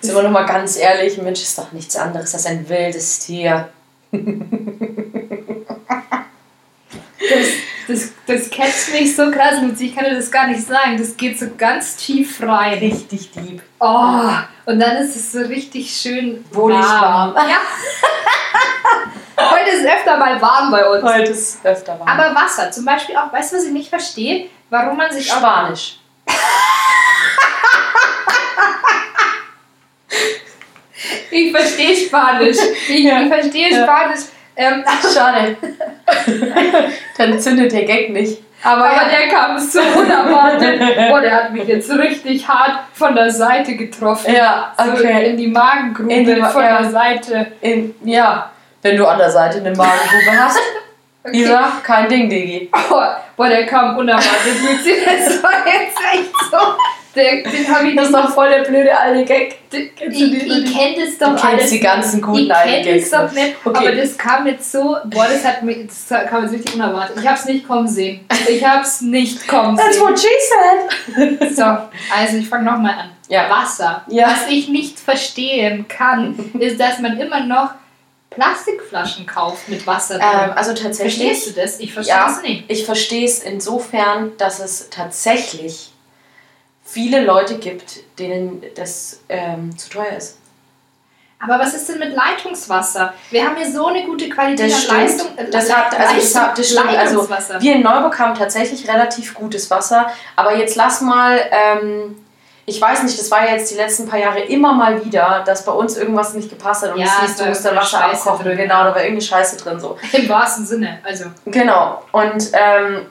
Sind wir nochmal ganz ehrlich, ein Mensch ist doch nichts anderes als ein wildes Tier.
das, das, das catcht mich so krass, Luzi. Ich kann dir das gar nicht sagen. Das geht so ganz tief rein.
Richtig deep.
Oh, und dann ist es so richtig schön
Wohlig warm.
Ja. Heute ist öfter mal warm bei uns.
Heute ist öfter warm.
Aber Wasser, zum Beispiel auch, weißt du, was ich nicht verstehe? Warum man sich.
Spanisch.
Ich verstehe Spanisch. Ich
Ja.
verstehe
Ja.
Ähm,
Schade. Dann zündet der Gag nicht. Aber,
aber
ja.
der kam so unerwartet. Boah, der hat mich jetzt richtig hart von der Seite getroffen.
Ja,
So
okay.
in die Magengrube
In die Ma-
von
ja.
der Seite.
In, ja, wenn du an der Seite eine Magengrube hast.
Okay.
Isa, kein Ding, Digi.
Boah, boah, der kam unerwartet. Luzi. Das war jetzt echt so. Den habe ich
Das ist doch voll der blöde alte Gag.
Ich,
du die-
ich kenne das doch
Du
alles.
die ganzen guten
ich
alten
kenne
Gags.
das doch nicht,
Okay.
aber das kam jetzt so, boah, das hat mich, das kam jetzt richtig unerwartet. Ich hab's nicht kommen sehen. Ich hab's nicht kommen
That's
sehen.
what she said.
So, also ich fange nochmal an.
Ja.
Wasser.
Ja.
Was ich nicht verstehen kann, ist, dass man immer noch Plastikflaschen kauft mit Wasser drin.
Ähm, also tatsächlich.
Verstehst du das? Ich verstehe
Ja,
das nicht.
ich verstehe es insofern, dass es tatsächlich viele Leute gibt, denen das ähm, zu teuer ist.
Aber was ist denn mit Leitungswasser? Wir haben hier so eine gute Qualität
Das
an. Leistung. äh,
Das hat, also
Leistung-
das stimmt. Also wir in Neuburg haben tatsächlich relativ gutes Wasser, aber jetzt lass mal, ähm, ich weiß nicht, das war ja jetzt die letzten paar Jahre immer mal wieder, dass bei uns irgendwas nicht gepasst hat und
Ja,
es hieß, du musst da Wasser
Scheiße
abkochen.
drin,
Genau, da war irgendeine Scheiße drin so.
Im wahrsten Sinne. Also,
Genau. Und ähm,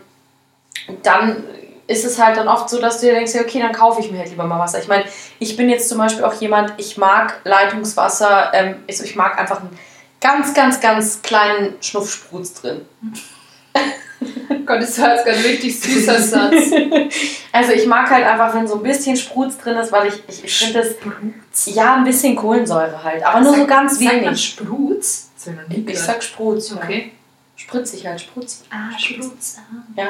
dann ist es halt dann oft so, dass du dir denkst, ja, okay, dann kaufe ich mir halt lieber mal Wasser. Ich meine, ich bin jetzt zum Beispiel auch jemand, ich mag Leitungswasser, ähm, also ich mag einfach einen ganz, ganz, ganz kleinen Schnuffsprutz drin.
Gott, das war jetzt gerade ein richtig süßer Satz.
Also ich mag halt einfach, wenn so ein bisschen Sprutz drin ist, weil ich, ich, ich finde das, ja, ein bisschen Kohlensäure halt, aber nur so ganz
Sagt man
wenig.
Sprutz? Ich
sag Sprutz. ja. Spritzig halt, Sprutz.
Ah, Sprutz. Ah.
Ja.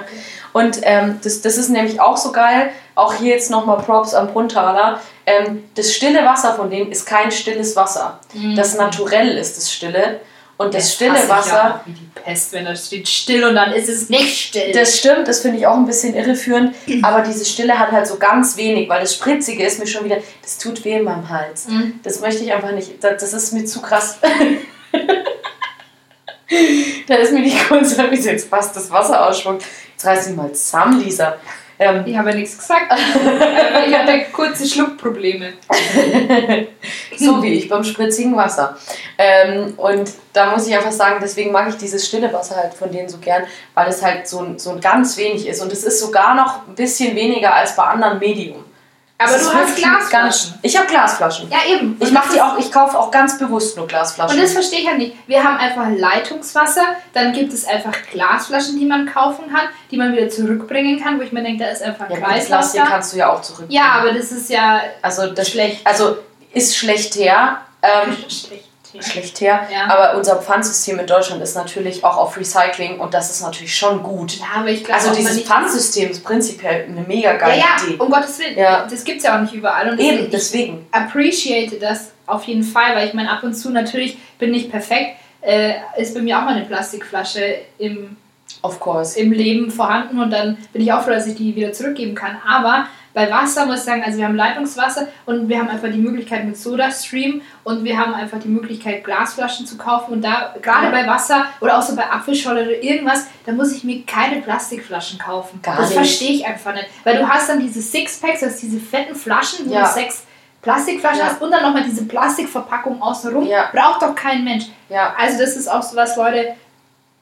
Und ähm, das, das ist nämlich auch so geil, auch hier jetzt nochmal Props am Bruntaler. Ähm, das stille Wasser von dem ist kein stilles Wasser. Das naturell ist das Stille. Und das, stille
hasse ich
Wasser,
wie die Pest, wenn da steht still und dann ist es nicht still.
das stimmt, das finde ich auch ein bisschen irreführend. Aber diese Stille hat halt so ganz wenig, weil das Spritzige ist mir schon wieder, das tut weh in meinem Hals.
Mhm.
Das möchte ich einfach nicht, das, das ist mir zu krass. da ist mir nicht kurz, wie sie jetzt fast das Wasser ausspuckt. Jetzt reiß dich mal zusammen, Lisa. Ähm,
Ich habe ja nichts gesagt. Ich hatte kurze Schluckprobleme.
so wie ich beim spritzigen Wasser. Ähm, und da muss ich einfach sagen, deswegen mag ich dieses stille Wasser halt von denen so gern, weil es halt so, ein- so ein ganz wenig ist. Und es ist sogar noch ein bisschen weniger als bei anderen Medium.
Aber
Es
du hast Glasflaschen.
Ich habe Glasflaschen.
Ja, eben.
Ich
Und
mache
das
die auch, ich kaufe auch ganz bewusst nur Glasflaschen.
Und das verstehe ich ja nicht. Wir haben einfach Leitungswasser, dann gibt es einfach Glasflaschen, die man kaufen kann, die man wieder zurückbringen kann, wo ich mir denke, da ist einfach
ja,
Kreislauf
Plastik kannst du ja auch zurück.
Ja, aber das ist ja
also das
schlecht.
Also ist schlecht her. Ähm,
schlecht.
Schlecht her.
Ja.
Aber unser Pfandsystem in Deutschland ist natürlich auch auf Recycling und das ist natürlich schon gut.
Ja, aber ich glaube
Also dieses Pfandsystem ist prinzipiell eine mega
Ja,
geile
ja,
Idee.
um Gottes Willen.
Ja.
Das gibt es ja auch nicht überall. Und
Eben,
deswegen, ich appreciate das auf jeden Fall, weil ich meine, ab und zu natürlich bin ich perfekt. Äh, ist bei mir auch mal eine Plastikflasche im,
Of course.
im Leben vorhanden und dann bin ich auch froh, dass ich die wieder zurückgeben kann. Aber Bei Wasser muss ich sagen, also wir haben Leitungswasser und wir haben einfach die Möglichkeit mit SodaStream und wir haben einfach die Möglichkeit, Glasflaschen zu kaufen. Und da, gerade bei Wasser oder auch so bei Apfelscholle oder irgendwas, da muss ich mir keine Plastikflaschen kaufen. Gar das verstehe ich einfach nicht. Weil du hast dann diese Sixpacks, also diese fetten Flaschen, wo ja. du sechs Plastikflaschen ja. hast und dann nochmal diese Plastikverpackung außenrum. Ja. Braucht doch kein Mensch. Ja. Also das ist auch so was, Leute,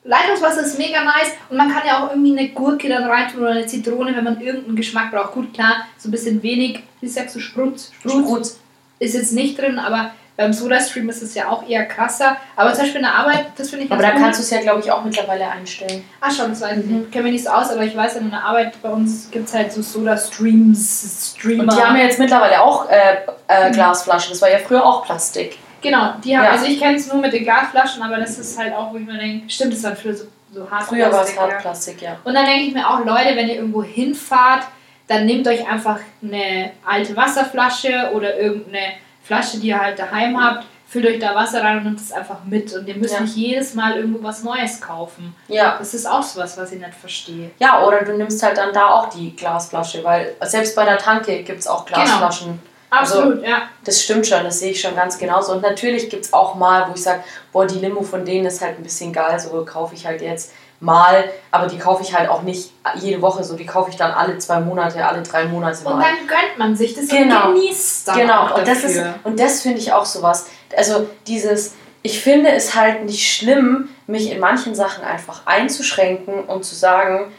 Leitungswasser ist mega nice und man kann ja auch irgendwie eine Gurke dann reintun oder eine Zitrone, wenn man irgendeinen Geschmack braucht. Gut, klar, so ein bisschen wenig, wie sagst du, Sprutz? Sprutz ist jetzt nicht drin, aber beim SodaStream ist es ja auch eher krasser. Aber zum Beispiel in der Arbeit, das finde ich
Aber da cool. kannst du es ja, glaube ich, auch mittlerweile einstellen.
Ach schon, das weiß ich nicht. Kenne mich nicht so aus, aber ich weiß, in der Arbeit bei uns gibt es halt so SodaStreams, Streamer.
Und die haben ja jetzt mittlerweile auch äh, äh, Glasflaschen. Das war ja früher auch Plastik.
Genau, die haben, ja. also ich kenne es nur mit den Glasflaschen, aber das ist halt auch, wo ich mir denke, stimmt, das war früher so, so Hartplastik.
Früher war es Hartplastik, ja. ja.
Und dann denke ich mir auch, Leute, wenn ihr irgendwo hinfahrt, dann nehmt euch einfach eine alte Wasserflasche oder irgendeine Flasche, die ihr halt daheim habt, füllt euch da Wasser rein und nimmt es einfach mit. Und ihr müsst ja. nicht jedes Mal irgendwo was Neues kaufen. Ja. Das ist auch so was, was ich nicht verstehe.
Ja, oder du nimmst halt dann da auch die Glasflasche, weil selbst bei der Tanke gibt es auch genau. Glasflaschen. Genau.
Absolut, also, ja.
Das stimmt schon, das sehe ich schon ganz genauso. Und natürlich gibt es auch mal, wo ich sage, boah, die Limo von denen ist halt ein bisschen geil, so kaufe ich halt jetzt mal, aber die kaufe ich halt auch nicht jede Woche so, die kaufe ich dann alle zwei Monate, alle drei Monate
mal. Und dann gönnt man sich das genau. und genießt dann
Genau, und das, ist, und das finde ich auch sowas. Also dieses, ich finde es halt nicht schlimm, mich in manchen Sachen einfach einzuschränken und zu sagen,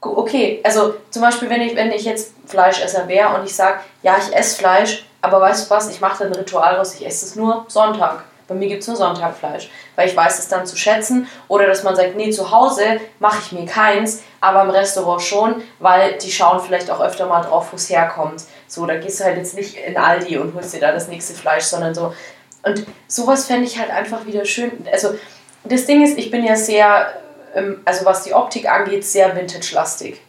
okay, also zum Beispiel, wenn ich, wenn ich jetzt Fleischesser wäre und ich sage, ja, ich esse Fleisch, aber weißt du was, ich mache da ein Ritual raus, ich esse es nur Sonntag. Bei mir gibt es nur Sonntagfleisch, weil ich weiß es dann zu schätzen. Oder dass man sagt, nee, zu Hause mache ich mir keins, aber im Restaurant schon, weil die schauen vielleicht auch öfter mal drauf, wo es herkommt. So, da gehst du halt jetzt nicht in Aldi und holst dir da das nächste Fleisch, sondern so. Und sowas fände ich halt einfach wieder schön. Also, das Ding ist, ich bin ja sehr also was die Optik angeht, sehr vintage-lastig.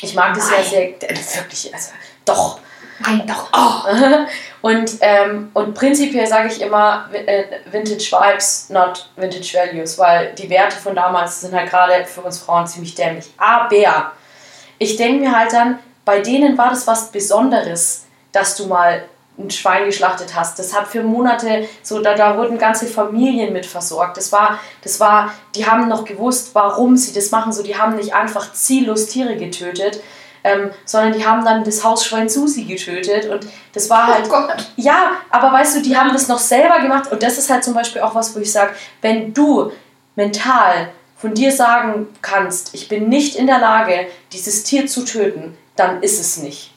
Ich mag das ja sehr, äh, wirklich, also doch.
Nein, doch. Oh.
Und, ähm, und prinzipiell sage ich immer äh, Vintage Vibes, not Vintage Values, weil die Werte von damals sind halt gerade für uns Frauen ziemlich dämlich. Aber ich denke mir halt dann, bei denen war das was Besonderes, dass du mal ein Schwein geschlachtet hast. Das hat für Monate, so da, da wurden ganze Familien mit versorgt. Das war, das war, die haben noch gewusst, warum sie das machen. So, die haben nicht einfach ziellos Tiere getötet, ähm, sondern die haben dann das Hausschwein Susi getötet. Und das war halt. Oh Gott. Ja, aber weißt du, die ja. haben das noch selber gemacht. Und das ist halt zum Beispiel auch was, wo ich sage, wenn du mental von dir sagen kannst, ich bin nicht in der Lage, dieses Tier zu töten, dann ist es nicht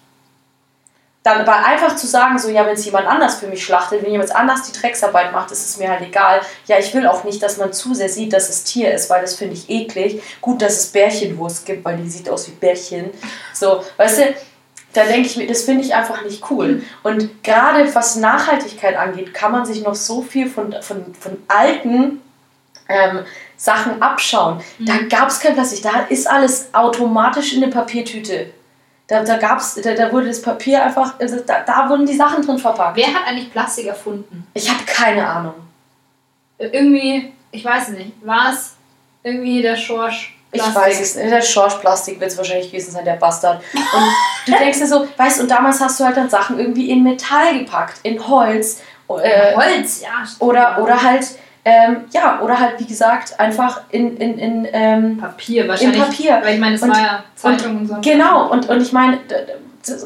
dann aber einfach zu sagen, so, ja, wenn es jemand anders für mich schlachtet, wenn jemand anders die Drecksarbeit macht, ist es mir halt egal. Ja, ich will auch nicht, dass man zu sehr sieht, dass es Tier ist, weil das finde ich eklig. Gut, dass es Bärchenwurst gibt, weil die sieht aus wie Bärchen. So, weißt du, da denke ich mir, das finde ich einfach nicht cool. Und gerade was Nachhaltigkeit angeht, kann man sich noch so viel von, von, von alten ähm, Sachen abschauen. Mhm. Da gab es kein Plastik, da ist alles automatisch in eine Papiertüte da, da, gab's, da, da wurde das Papier einfach, also da, da wurden die Sachen drin verpackt.
Wer hat eigentlich Plastik erfunden?
Ich habe keine Ahnung.
Irgendwie, ich weiß nicht, war es irgendwie der Schorsch?
Plastik. Ich weiß es nicht. Der Schorsch Plastik wird es wahrscheinlich gewesen sein, der Bastard. Und du denkst dir so, weißt du, und damals hast du halt dann Sachen irgendwie in Metall gepackt, in Holz.
Äh, Holz, ja.
Oder, oder halt ähm, ja, oder halt, wie gesagt, einfach in, in, in ähm,
Papier wahrscheinlich.
In Papier.
Weil ich meine, es war ja Zeitung und,
und so. Genau, und, und ich meine,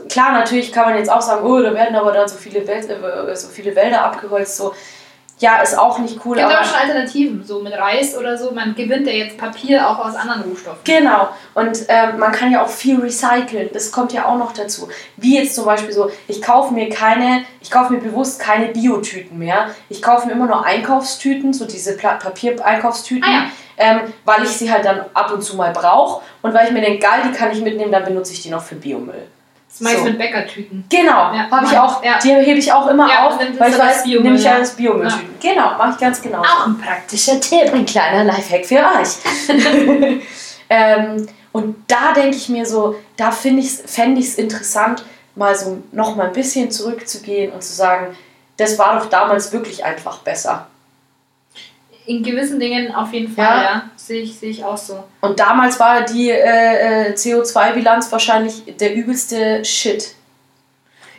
klar, natürlich kann man jetzt auch sagen, oh, da werden aber dann so viele, Wälder, äh, so viele Wälder abgeholzt, so ja, ist auch nicht cool.
Es gibt aber schon Alternativen, so mit Reis oder so. Man gewinnt ja jetzt Papier auch aus anderen Rohstoffen.
Genau. Und ähm, man kann ja auch viel recyceln. Das kommt ja auch noch dazu. Wie jetzt zum Beispiel so, ich kaufe mir keine, ich kaufe mir bewusst keine Biotüten mehr. Ich kaufe mir immer nur Einkaufstüten, so diese Papier-Einkaufstüten. Ah, ja. ähm, weil ich sie halt dann ab und zu mal brauche. Und weil ich mir denke, geil, die kann ich mitnehmen, dann benutze ich die noch für Biomüll.
Das mache so. mit Bäckertüten.
Genau, ja, habe ich auch. Ja. Die hebe ich auch immer ja, auf, weil ich weiß, nehme ich ja das Biomülltüten. Ja. Genau, mache ich ganz genau.
Auch ein praktischer Tipp.
Ein kleiner Lifehack für euch. ähm, und da denke ich mir so, da fände ich es interessant, mal so noch mal ein bisschen zurückzugehen und zu sagen, das war doch damals wirklich einfach besser.
In gewissen Dingen auf jeden Fall, ja. ja. Sehe ich, sehe ich auch so.
Und damals war die äh, äh CO2-Bilanz wahrscheinlich der übelste Shit.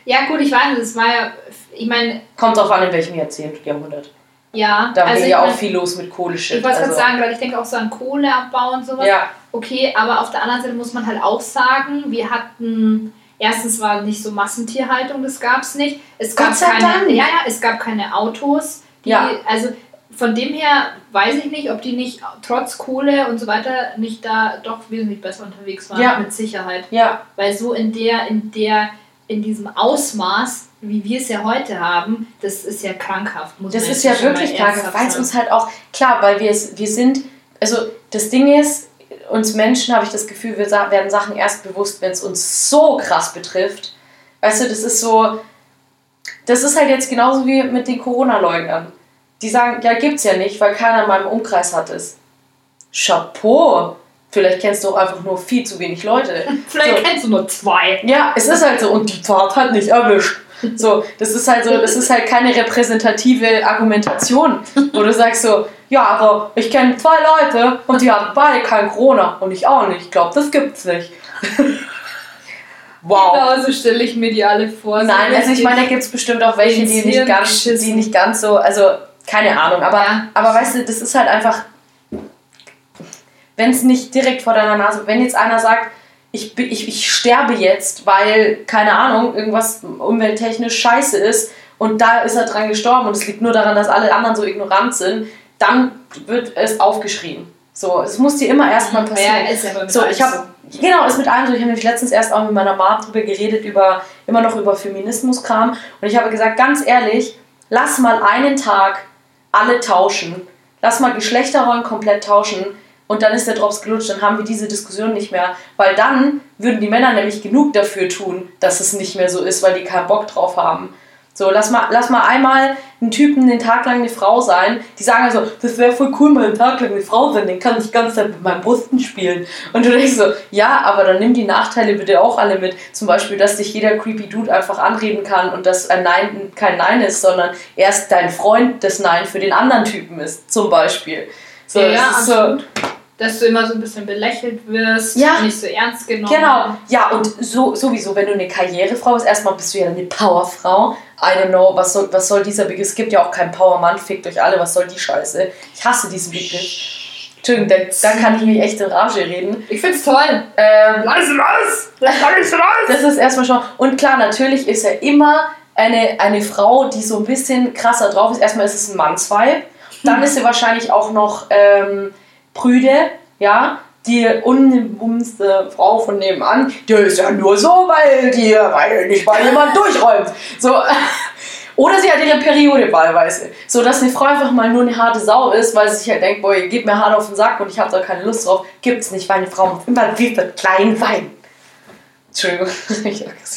Ja, gut, ich weiß, es war ja, ich meine.
Kommt drauf an, in welchem Jahrzehnt, Jahrhundert.
Ja,
da also war ja auch viel los mit Kohleshit.
Ich wollte also. gerade sagen, weil ich denke auch so an Kohleabbau und sowas. Ja. Okay, aber auf der anderen Seite muss man halt auch sagen, wir hatten erstens war nicht so Massentierhaltung, das gab es nicht. Es gab keine, Dank. ja, ja, es gab keine Autos. Die, ja. Also von dem her weiß ich nicht, ob die nicht trotz Kohle und so weiter nicht da doch wesentlich besser unterwegs waren, ja. mit Sicherheit. Ja. Weil so in der, in der, in diesem Ausmaß, wie wir es ja heute haben, das ist ja krankhaft.
Muss das ist ja wirklich krankhaft, weil es uns halt auch, klar, weil wir es, wir sind, also das Ding ist, uns Menschen habe ich das Gefühl, wir werden Sachen erst bewusst, wenn es uns so krass betrifft. Weißt du, das ist so, das ist halt jetzt genauso wie mit den Corona-Leugnern die sagen, ja, gibt's ja nicht, weil keiner in meinem Umkreis hat es. Chapeau! Vielleicht kennst du auch einfach nur viel zu wenig Leute.
Vielleicht so. kennst du nur zwei.
Ja, es ist halt so. Und die Fahrt hat nicht erwischt. So, das ist halt so, das ist halt keine repräsentative Argumentation, wo du sagst so, ja, aber ich kenne zwei Leute und die haben beide kein Corona und ich auch nicht. Ich glaube, das gibt's nicht.
wow. Genau, so stelle ich mir die alle vor.
Nein, also ich meine, da gibt es bestimmt auch welche, die nicht ganz, die nicht ganz so, also keine Ahnung, aber, ja. aber weißt du, das ist halt einfach, wenn es nicht direkt vor deiner Nase, wenn jetzt einer sagt, ich, ich, ich sterbe jetzt, weil, keine Ahnung, irgendwas umwelttechnisch scheiße ist und da ist er dran gestorben und es liegt nur daran, dass alle anderen so ignorant sind, dann wird es aufgeschrieben. So, es muss dir immer erstmal passieren. Ja, ist ja so, ich habe genau, ist mit allem so. Ich habe nämlich letztens erst auch mit meiner Mom drüber geredet über immer noch über Feminismuskram und ich habe gesagt, ganz ehrlich, lass mal einen Tag alle tauschen. Lass mal Geschlechterrollen komplett tauschen und dann ist der Drops gelutscht, dann haben wir diese Diskussion nicht mehr. Weil dann würden die Männer nämlich genug dafür tun, dass es nicht mehr so ist, weil die keinen Bock drauf haben. So, lass mal, lass mal einmal einen Typen den Tag lang eine Frau sein. Die sagen also, das wäre voll cool, mal einen Tag lang eine Frau sein, den kann ich ganz Zeit mit meinen Brüsten spielen. Und du denkst so, ja, aber dann nimm die Nachteile bitte auch alle mit. Zum Beispiel, dass dich jeder creepy Dude einfach anreden kann und dass ein Nein kein Nein ist, sondern erst dein Freund das Nein für den anderen Typen ist, zum Beispiel. So,
ja, ja so, dass du immer so ein bisschen belächelt wirst, ja. nicht so ernst genommen.
Genau, ja, und so, sowieso, wenn du eine Karrierefrau bist, erstmal bist du ja eine Powerfrau. I don't know, was soll, was soll dieser Begriff? Es gibt ja auch keinen Powermann, fickt euch alle, was soll die Scheiße? Ich hasse diesen Begriff. Entschuldigung, da, da kann ich mich echt in Rage reden.
Ich find's toll.
Ähm, Lass raus! Lass raus! Das ist erstmal schon. Und klar, natürlich ist er immer eine, eine Frau, die so ein bisschen krasser drauf ist. Erstmal ist es ein Mannsweib. Dann ist sie wahrscheinlich auch noch. Ähm, Brüde, ja, die unbumste Frau von nebenan, die ist ja nur so, weil die, weil nicht mal jemand durchräumt. So. Oder sie hat ihre Periode wahlweise. So dass eine Frau einfach mal nur eine harte Sau ist, weil sie sich halt denkt, boy, geht mir hart auf den Sack und ich habe da keine Lust drauf. Gibt's nicht, weil eine Frau muss immer wie für klein weinen. Entschuldigung.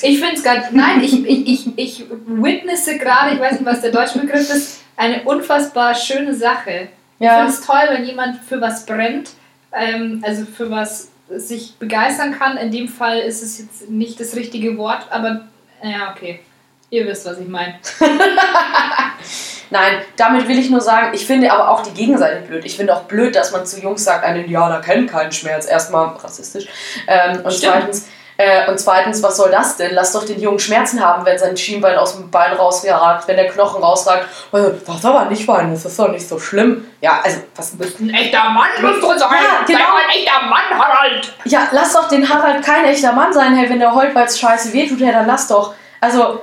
ich finde es gerade, nein, ich, ich, ich, ich witnesse gerade, ich weiß nicht, was der deutsche Begriff ist, eine unfassbar schöne Sache. Ja. Ich finde es toll, wenn jemand für was brennt, ähm, also für was sich begeistern kann. In dem Fall ist es jetzt nicht das richtige Wort, aber ja, okay. Ihr wisst, was ich meine.
Nein, damit will ich nur sagen, ich finde aber auch die Gegenseite blöd. Ich finde auch blöd, dass man zu Jungs sagt, ein Indianer kennt keinen Schmerz. Erstmal rassistisch. Ähm, und Stimmt. zweitens, äh, und zweitens, was soll das denn? Lass doch den Jungen Schmerzen haben, wenn sein Schienbein aus dem Bein rausragt, wenn der Knochen rausragt. Also, das aber nicht weinen, das ist doch nicht so schlimm. Ja, also, was bist
ein echter Mann musst du sein. Ja, genau. Ein echter Mann, Harald.
Ja, lass doch den Harald kein echter Mann sein, hey, wenn der heult, weil es scheiße wehtut, hey, dann lass doch. Also,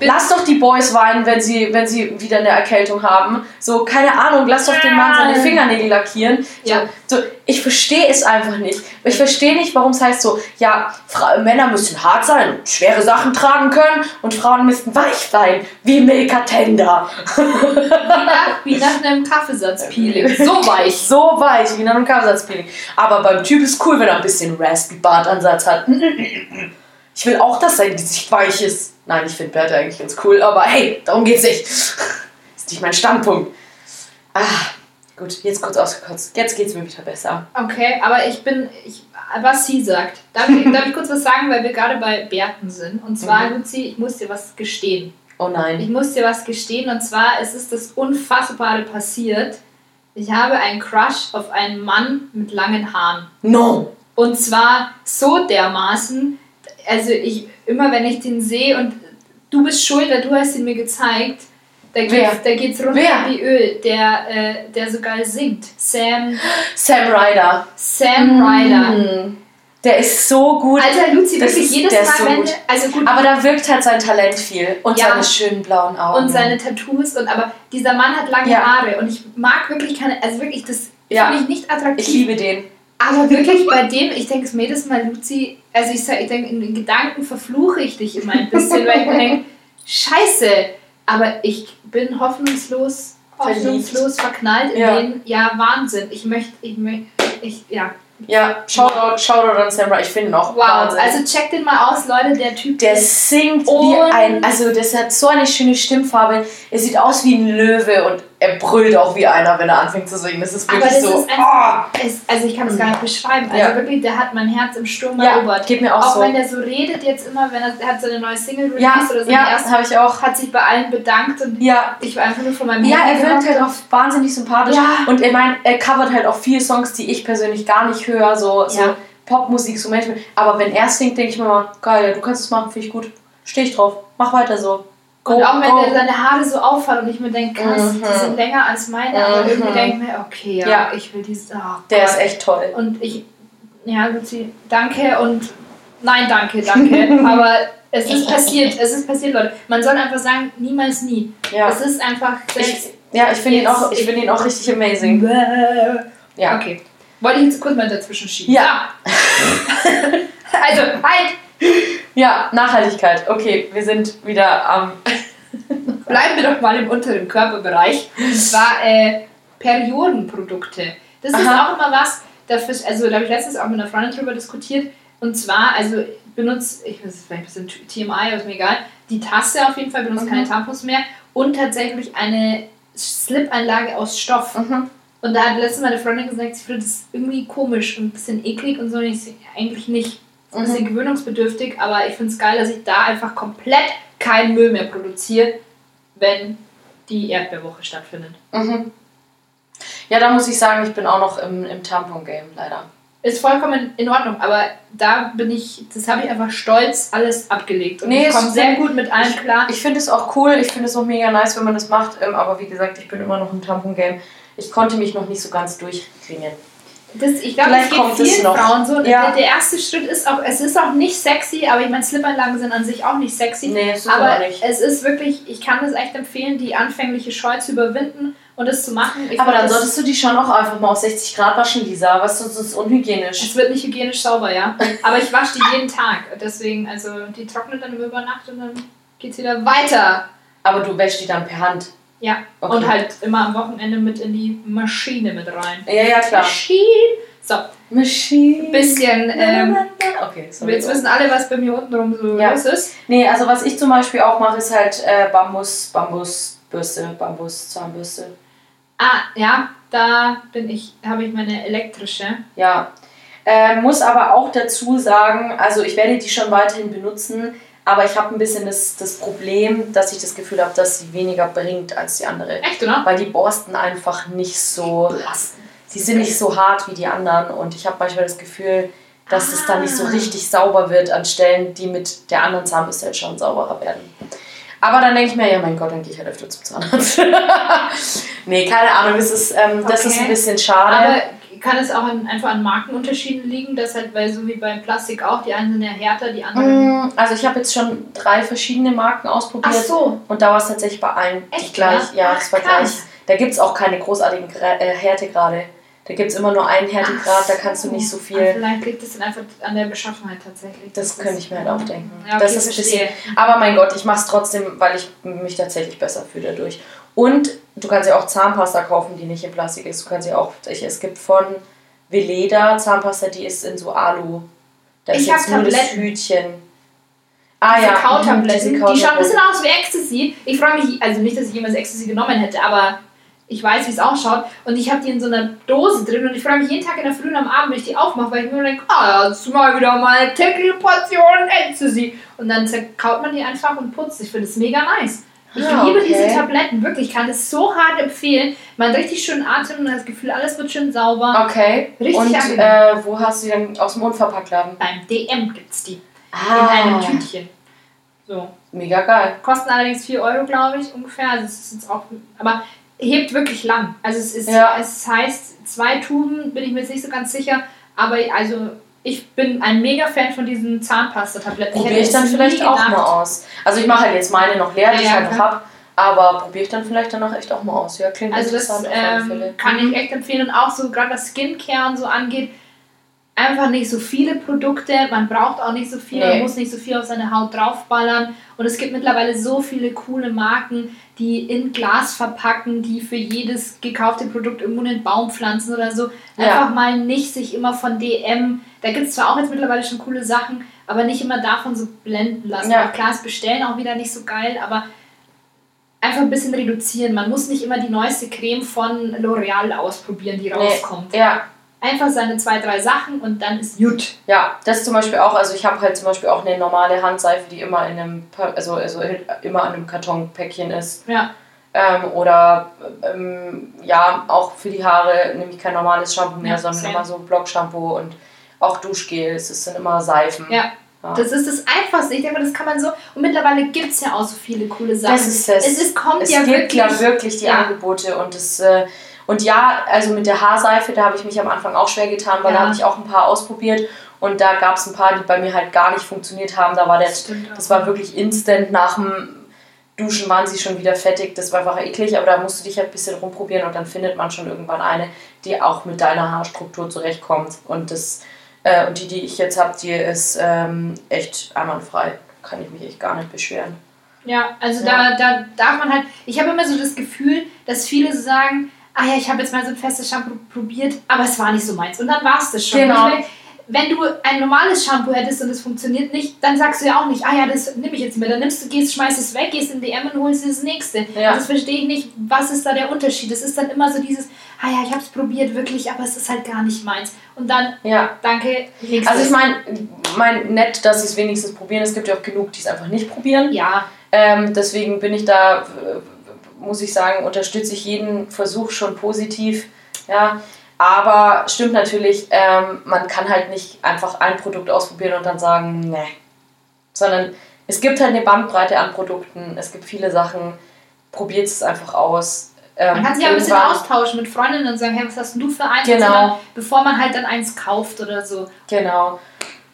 lass doch die Boys weinen, wenn sie, wenn sie wieder eine Erkältung haben. So, keine Ahnung, lass doch den Mann seine Fingernägel lackieren. Ja. So, ich verstehe es einfach nicht. Ich verstehe nicht, warum es heißt so, ja, Fra Männer müssen hart sein und schwere Sachen tragen können und Frauen müssten weich sein, wie Milka Tender.
wie, nach, wie nach einem Kaffeesatzpeeling. So weich.
so weich, wie nach einem Kaffeesatzpeeling. Aber beim Typ ist cool, wenn er ein bisschen Raspy Bartansatz hat. Ich will auch, dass sein Gesicht weich ist. Nein, ich finde Bertha eigentlich ganz cool, aber hey, darum geht's nicht. ist nicht mein Standpunkt. Ah, gut, jetzt kurz ausgekotzt. Jetzt geht's mir wieder besser.
Okay, aber ich bin, ich, was sie sagt. Darf ich, darf ich kurz was sagen, weil wir gerade bei Berten sind? Und zwar, mhm. Luzi, ich muss dir was gestehen.
Oh nein.
Ich muss dir was gestehen und zwar es ist das Unfassbare passiert. Ich habe einen Crush auf einen Mann mit langen Haaren.
No!
Und zwar so dermaßen, also ich, immer wenn ich den sehe und du bist schuld, weil du hast ihn mir gezeigt, da
Wer?
geht's, da geht's runter
Wer?
wie Öl, der, äh, der so geil singt. Sam,
Sam Ryder.
Sam Ryder.
Mm. Der ist so gut.
Alter, Luzi,
Das
wirklich
ist-
jedes Mal,
so
wenn also gut,
Aber da wirkt halt sein Talent viel. Und
Ja.
seine schönen blauen Augen.
und seine Tattoos und aber dieser Mann hat lange
Ja.
Haare und ich mag wirklich keine, also wirklich, das
Ja.
finde ich nicht attraktiv.
ich liebe den.
Aber wirklich bei dem, ich denke es mir jedes Mal, Luzi, also ich, ich denke, in den Gedanken verfluche ich dich immer ein bisschen, weil ich mir denke, scheiße, aber ich bin hoffnungslos, hoffnungslos verknallt in
Ja.
den, ja, Wahnsinn. Ich möchte, ich möchte, ich, ja.
Ja, Shoutout, Shoutout an Sam Ryder. Ich finde ihn auch
Wow,
Wahnsinn.
also check den mal aus, Leute, der Typ
der singt wie ein, also das hat so eine schöne Stimmfarbe. Er sieht aus wie ein Löwe und er brüllt auch wie einer, wenn er anfängt zu singen. Das ist wirklich
das
so.
ist einfach, es, also ich kann es gar nicht beschreiben. Also
Ja.
wirklich, der hat mein Herz im Sturm
ja,
erobert.
geht mir auch,
Auch
so.
wenn der so redet jetzt immer, wenn er, er hat seine neue Single released
ja,
oder seine
ja,
erste,
habe ich auch.
hat sich bei allen bedankt und
Ja,
ich war einfach nur von meinem
ja, er
Handy
wirkt halt auch wahnsinnig sympathisch.
Ja.
Und ich meine, er covert halt auch viele Songs, die ich persönlich gar nicht höre, so, so
Ja.
Popmusik, so Management. Aber wenn er singt, denke ich mir mal, geil, du kannst es machen, finde ich gut. Stehe ich drauf. Mach weiter so.
Und auch wenn der seine Haare so auffallen und ich mir denke, krass,
Mhm.
die sind länger als meine, aber
Mhm.
irgendwie denke ich mir, okay, ja,
Ja.
ich will dieses. Oh
Der
Gott.
ist echt toll.
Und ich, ja, Luzi, danke und nein, danke, danke. aber es ist passiert, es ist passiert, Leute. Man soll einfach sagen, niemals nie.
Ja,
Es ist einfach
ich, ja, ich finde ihn, auch- ich find ihn auch richtig amazing. Ja.
Okay. Wollte ich jetzt kurz mal dazwischen schieben.
Ja.
Also, halt!
Ja, Nachhaltigkeit. Okay, wir sind wieder am.
Bleiben wir doch mal im unteren Körperbereich. Und zwar äh, Periodenprodukte. Das ist
Aha.
auch immer was, dafür, also da habe ich letztens auch mit einer Freundin drüber diskutiert. Und zwar, also benutze, ich weiß, vielleicht ein bisschen TMI, aber ist mir egal, die Tasse auf jeden Fall, benutze
Mhm.
keine Tampons mehr und tatsächlich eine Slip-Einlage aus Stoff.
Mhm.
Und da hat letztens meine Freundin gesagt, sie findet das irgendwie komisch und ein bisschen eklig und so. Und ich so, eigentlich nicht. Ist ein bisschen gewöhnungsbedürftig, aber ich finde es geil, dass ich da einfach komplett keinen Müll mehr produziere, wenn die Erdbeerwoche stattfindet.
Mhm. Ja, da muss ich sagen, ich bin auch noch im, im Tampon-Game, leider.
Ist vollkommen in Ordnung, aber da bin ich, das habe ich einfach stolz alles abgelegt. Und
Nee,
ich
es
komme
ist-
sehr gut mit allem klar.
Ich finde es auch cool, ich finde es auch mega nice, wenn man das macht, ähm, aber wie gesagt, ich bin immer noch im Tampon-Game. Ich konnte mich noch nicht so ganz durchringen.
Das, ich glaube, es geht
kommt es
vielen
noch.
Frauen so.
Ja.
Der, der erste Schritt ist auch, es ist auch nicht sexy, aber ich meine, Slip-Einlagen sind an sich auch nicht sexy.
Nee, das ist
aber
auch nicht.
es ist wirklich, ich kann es echt empfehlen, die anfängliche Scheu zu überwinden und es zu machen. Ich
Aber dann
das-
solltest du die schon auch einfach mal auf 60 Grad waschen, Lisa. Was sonst ist unhygienisch.
Es wird nicht hygienisch sauber, ja. Aber ich wasche die jeden Tag. Deswegen, also die trocknet dann über Nacht und dann geht's wieder weiter.
Aber du wäschst die dann per Hand.
Ja.
Okay.
Und halt immer am Wochenende mit in die Maschine mit rein.
Ja, ja, klar.
Maschine. So,
Machine.
bisschen, ähm,
okay, sorry.
jetzt wissen alle, was bei mir unten rum so
Ja.
los ist.
Nee, also was ich zum Beispiel auch mache, ist halt äh, Bambus, Bambusbürste, Bambuszahnbürste.
Ah, ja, da bin ich, habe ich meine elektrische.
Ja. Äh, muss aber auch dazu sagen, also ich werde die schon weiterhin benutzen, aber ich habe ein bisschen das, das Problem, dass ich das Gefühl habe, dass sie weniger bringt als die andere.
Echt, oder?
Weil die Borsten einfach nicht so, sie sind nicht so hart wie die anderen und ich habe manchmal das Gefühl, dass es dann nicht so
Ah.
richtig sauber wird an Stellen, die mit der anderen Zahnbürste halt schon sauberer werden. Aber dann denke ich mir, ja mein Gott, dann gehe ich halt öfter zum Zahnarzt. nee, keine Ahnung, das ist, ähm, das ist
Okay.
ein bisschen schade.
Aber kann es auch an, einfach an Markenunterschieden liegen, dass halt, weil so wie beim Plastik auch, die einen sind ja härter, die anderen.
Mm, Also ich habe jetzt schon drei verschiedene Marken ausprobiert
Ach so.
und da war es tatsächlich bei allen
Echt,
gleich.
ja?
Ja, das war gleich. Da gibt es auch keine großartigen äh, Härtegrade. Da gibt es immer nur einen Härtegrad, da kannst du nicht so viel.
Vielleicht liegt es dann einfach an der Beschaffenheit tatsächlich.
Das könnte ich mir halt auch denken.
Ja, okay,
das ist ein bisschen, aber mein Gott, ich mache es trotzdem, weil ich mich tatsächlich besser fühle dadurch. Und du kannst ja auch Zahnpasta kaufen, die nicht in Plastik ist. Du kannst ja auch, ich, es gibt von Veleda Zahnpasta, die ist in so Alu. Da ist
Ich hab
jetzt nur das
Tabletten.
Hütchen. Ah
Diese
ja,
Kautabletten,
diese
die schauen ein bisschen
Kautabletten.
aus wie Ecstasy. Ich freue mich, also nicht, dass ich jemals Ecstasy genommen hätte, aber ich weiß, wie es ausschaut. Und ich habe die in so einer Dose drin und ich freue mich jeden Tag in der Früh und am Abend, wenn ich die aufmache, weil ich mir denke, ah, ist mal wieder meine tägliche Portion Ecstasy. Und dann zerkaut man die einfach und putzt. Ich finde es mega nice. Ich
Ah,
liebe
okay.
diese Tabletten, wirklich. Ich kann das so hart empfehlen. Man hat richtig schön Atem und das Gefühl, alles wird schön sauber.
Okay.
Richtig
Und äh, wo hast du die denn aus dem Unverpacktladen?
Beim DM gibt es die.
Ah,
In einem Tütchen. So.
Mega geil.
Kosten allerdings 4 Euro, glaube ich, ungefähr. Also es ist jetzt auch. Aber hebt wirklich lang. Also es ist,
Ja.
es heißt zwei Tuben, bin ich mir jetzt nicht so ganz sicher. Aber also ich bin ein mega Fan von diesen Zahnpasta-Tabletten.
Probiere ich
hätte
dann vielleicht auch mal aus. Also ich mache halt jetzt meine noch leer, die
Ja,
ich halt noch habe. Aber probiere ich dann vielleicht danach echt auch mal aus. Ja, klingt
Also das
interessant Fälle.
ähm, kann ich echt empfehlen. Und auch so gerade was Skincare und so angeht, einfach nicht so viele Produkte. Man braucht auch nicht so viel, man
Nee.
muss nicht so viel auf seine Haut draufballern. Und es gibt mittlerweile so viele coole Marken, die in Glas verpacken, die für jedes gekaufte Produkt irgendwo einen Baum pflanzen oder so.
Ja.
Einfach mal nicht sich immer von DM, da gibt es zwar auch jetzt mittlerweile schon coole Sachen, aber nicht immer davon so blenden lassen.
Ja.
Auch klar, das Bestellen auch wieder nicht so geil, aber einfach ein bisschen reduzieren. Man muss nicht immer die neueste Creme von L'Oreal ausprobieren, die rauskommt.
Ja,
Einfach seine zwei, drei Sachen und dann ist gut.
ja, das zum Beispiel auch. Also ich habe halt zum Beispiel auch eine normale Handseife, die immer in einem, also, also immer in einem Kartonpäckchen ist.
Ja,
Ähm, oder ähm, ja, auch für die Haare nehme ich kein normales Shampoo mehr,
Ja,
sondern immer so Blockshampoo und auch Duschgels. Es sind immer Seifen.
ja.
Ja.
Das ist das Einfachste. Ich denke, das kann man so. Und mittlerweile gibt es ja auch so viele coole Sachen.
Das ist es.
Es ist, kommt
Es
ja
gibt
wirklich.
ja wirklich die
Ja.
Angebote und es äh, und ja, also mit der Haarseife, da habe ich mich am Anfang auch schwer getan, weil
Ja.
da habe ich auch ein paar ausprobiert und da gab es ein paar, die bei mir halt gar nicht funktioniert haben. Da war der,
Das
das war wirklich instant nach dem Duschen waren sie schon wieder fettig. Das war einfach eklig, aber da musst du dich halt ein bisschen rumprobieren und dann findet man schon irgendwann eine, die auch mit deiner Haarstruktur zurechtkommt. Und das äh, und die, die ich jetzt habe, die ist ähm, echt einwandfrei. Kann ich mich echt gar nicht beschweren.
Ja, also
Ja.
Da, da darf man halt. Ich habe immer so das Gefühl, dass viele so sagen, ah ja, ich habe jetzt mal so ein festes Shampoo probiert, aber es war nicht so meins. Und dann war es das schon.
Genau.
Meine, wenn du ein normales Shampoo hättest und es funktioniert nicht, dann sagst du ja auch nicht, ah ja, das nehme ich jetzt nicht mehr. Dann nimmst du, gehst, schmeißt es weg, gehst in DM und holst dir das nächste.
Ja.
Das verstehe ich nicht. Was ist da der Unterschied? Es ist dann immer so dieses, ah ja, ich habe es probiert, wirklich, aber es ist halt gar nicht meins. Und dann,
Ja,
danke, nächstes.
Also ich meine, mein, nett, dass sie es wenigstens probieren. Es gibt ja auch genug, die es einfach nicht probieren.
ja,
Ähm, deswegen bin ich da, äh, muss ich sagen, unterstütze ich jeden Versuch schon positiv. Ja. Aber stimmt natürlich, ähm, man kann halt nicht einfach ein Produkt ausprobieren und dann sagen, ne. Sondern es gibt halt eine Bandbreite an Produkten. Es gibt viele Sachen. Probiert es einfach aus. Ähm,
Man kann sich ja ein bisschen austauschen mit Freundinnen und sagen, hey, was hast du für eins?
Genau.
Und so dann, bevor man halt dann eins kauft oder so.
Genau.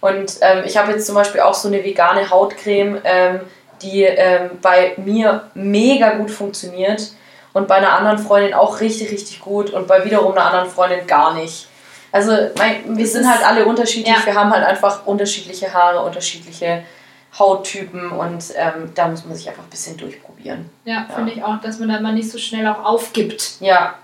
Und ähm, ich habe jetzt zum Beispiel auch so eine vegane Hautcreme, ähm, die ähm, bei mir mega gut funktioniert und bei einer anderen Freundin auch richtig, richtig gut und bei wiederum einer anderen Freundin gar nicht. Also mein, wir sind halt alle unterschiedlich,
Ja.
wir haben halt einfach unterschiedliche Haare, unterschiedliche Hauttypen und ähm, da muss man sich einfach ein bisschen durchprobieren.
Ja,
Ja.
finde ich auch, dass man dann mal nicht so schnell auch aufgibt.
Ja,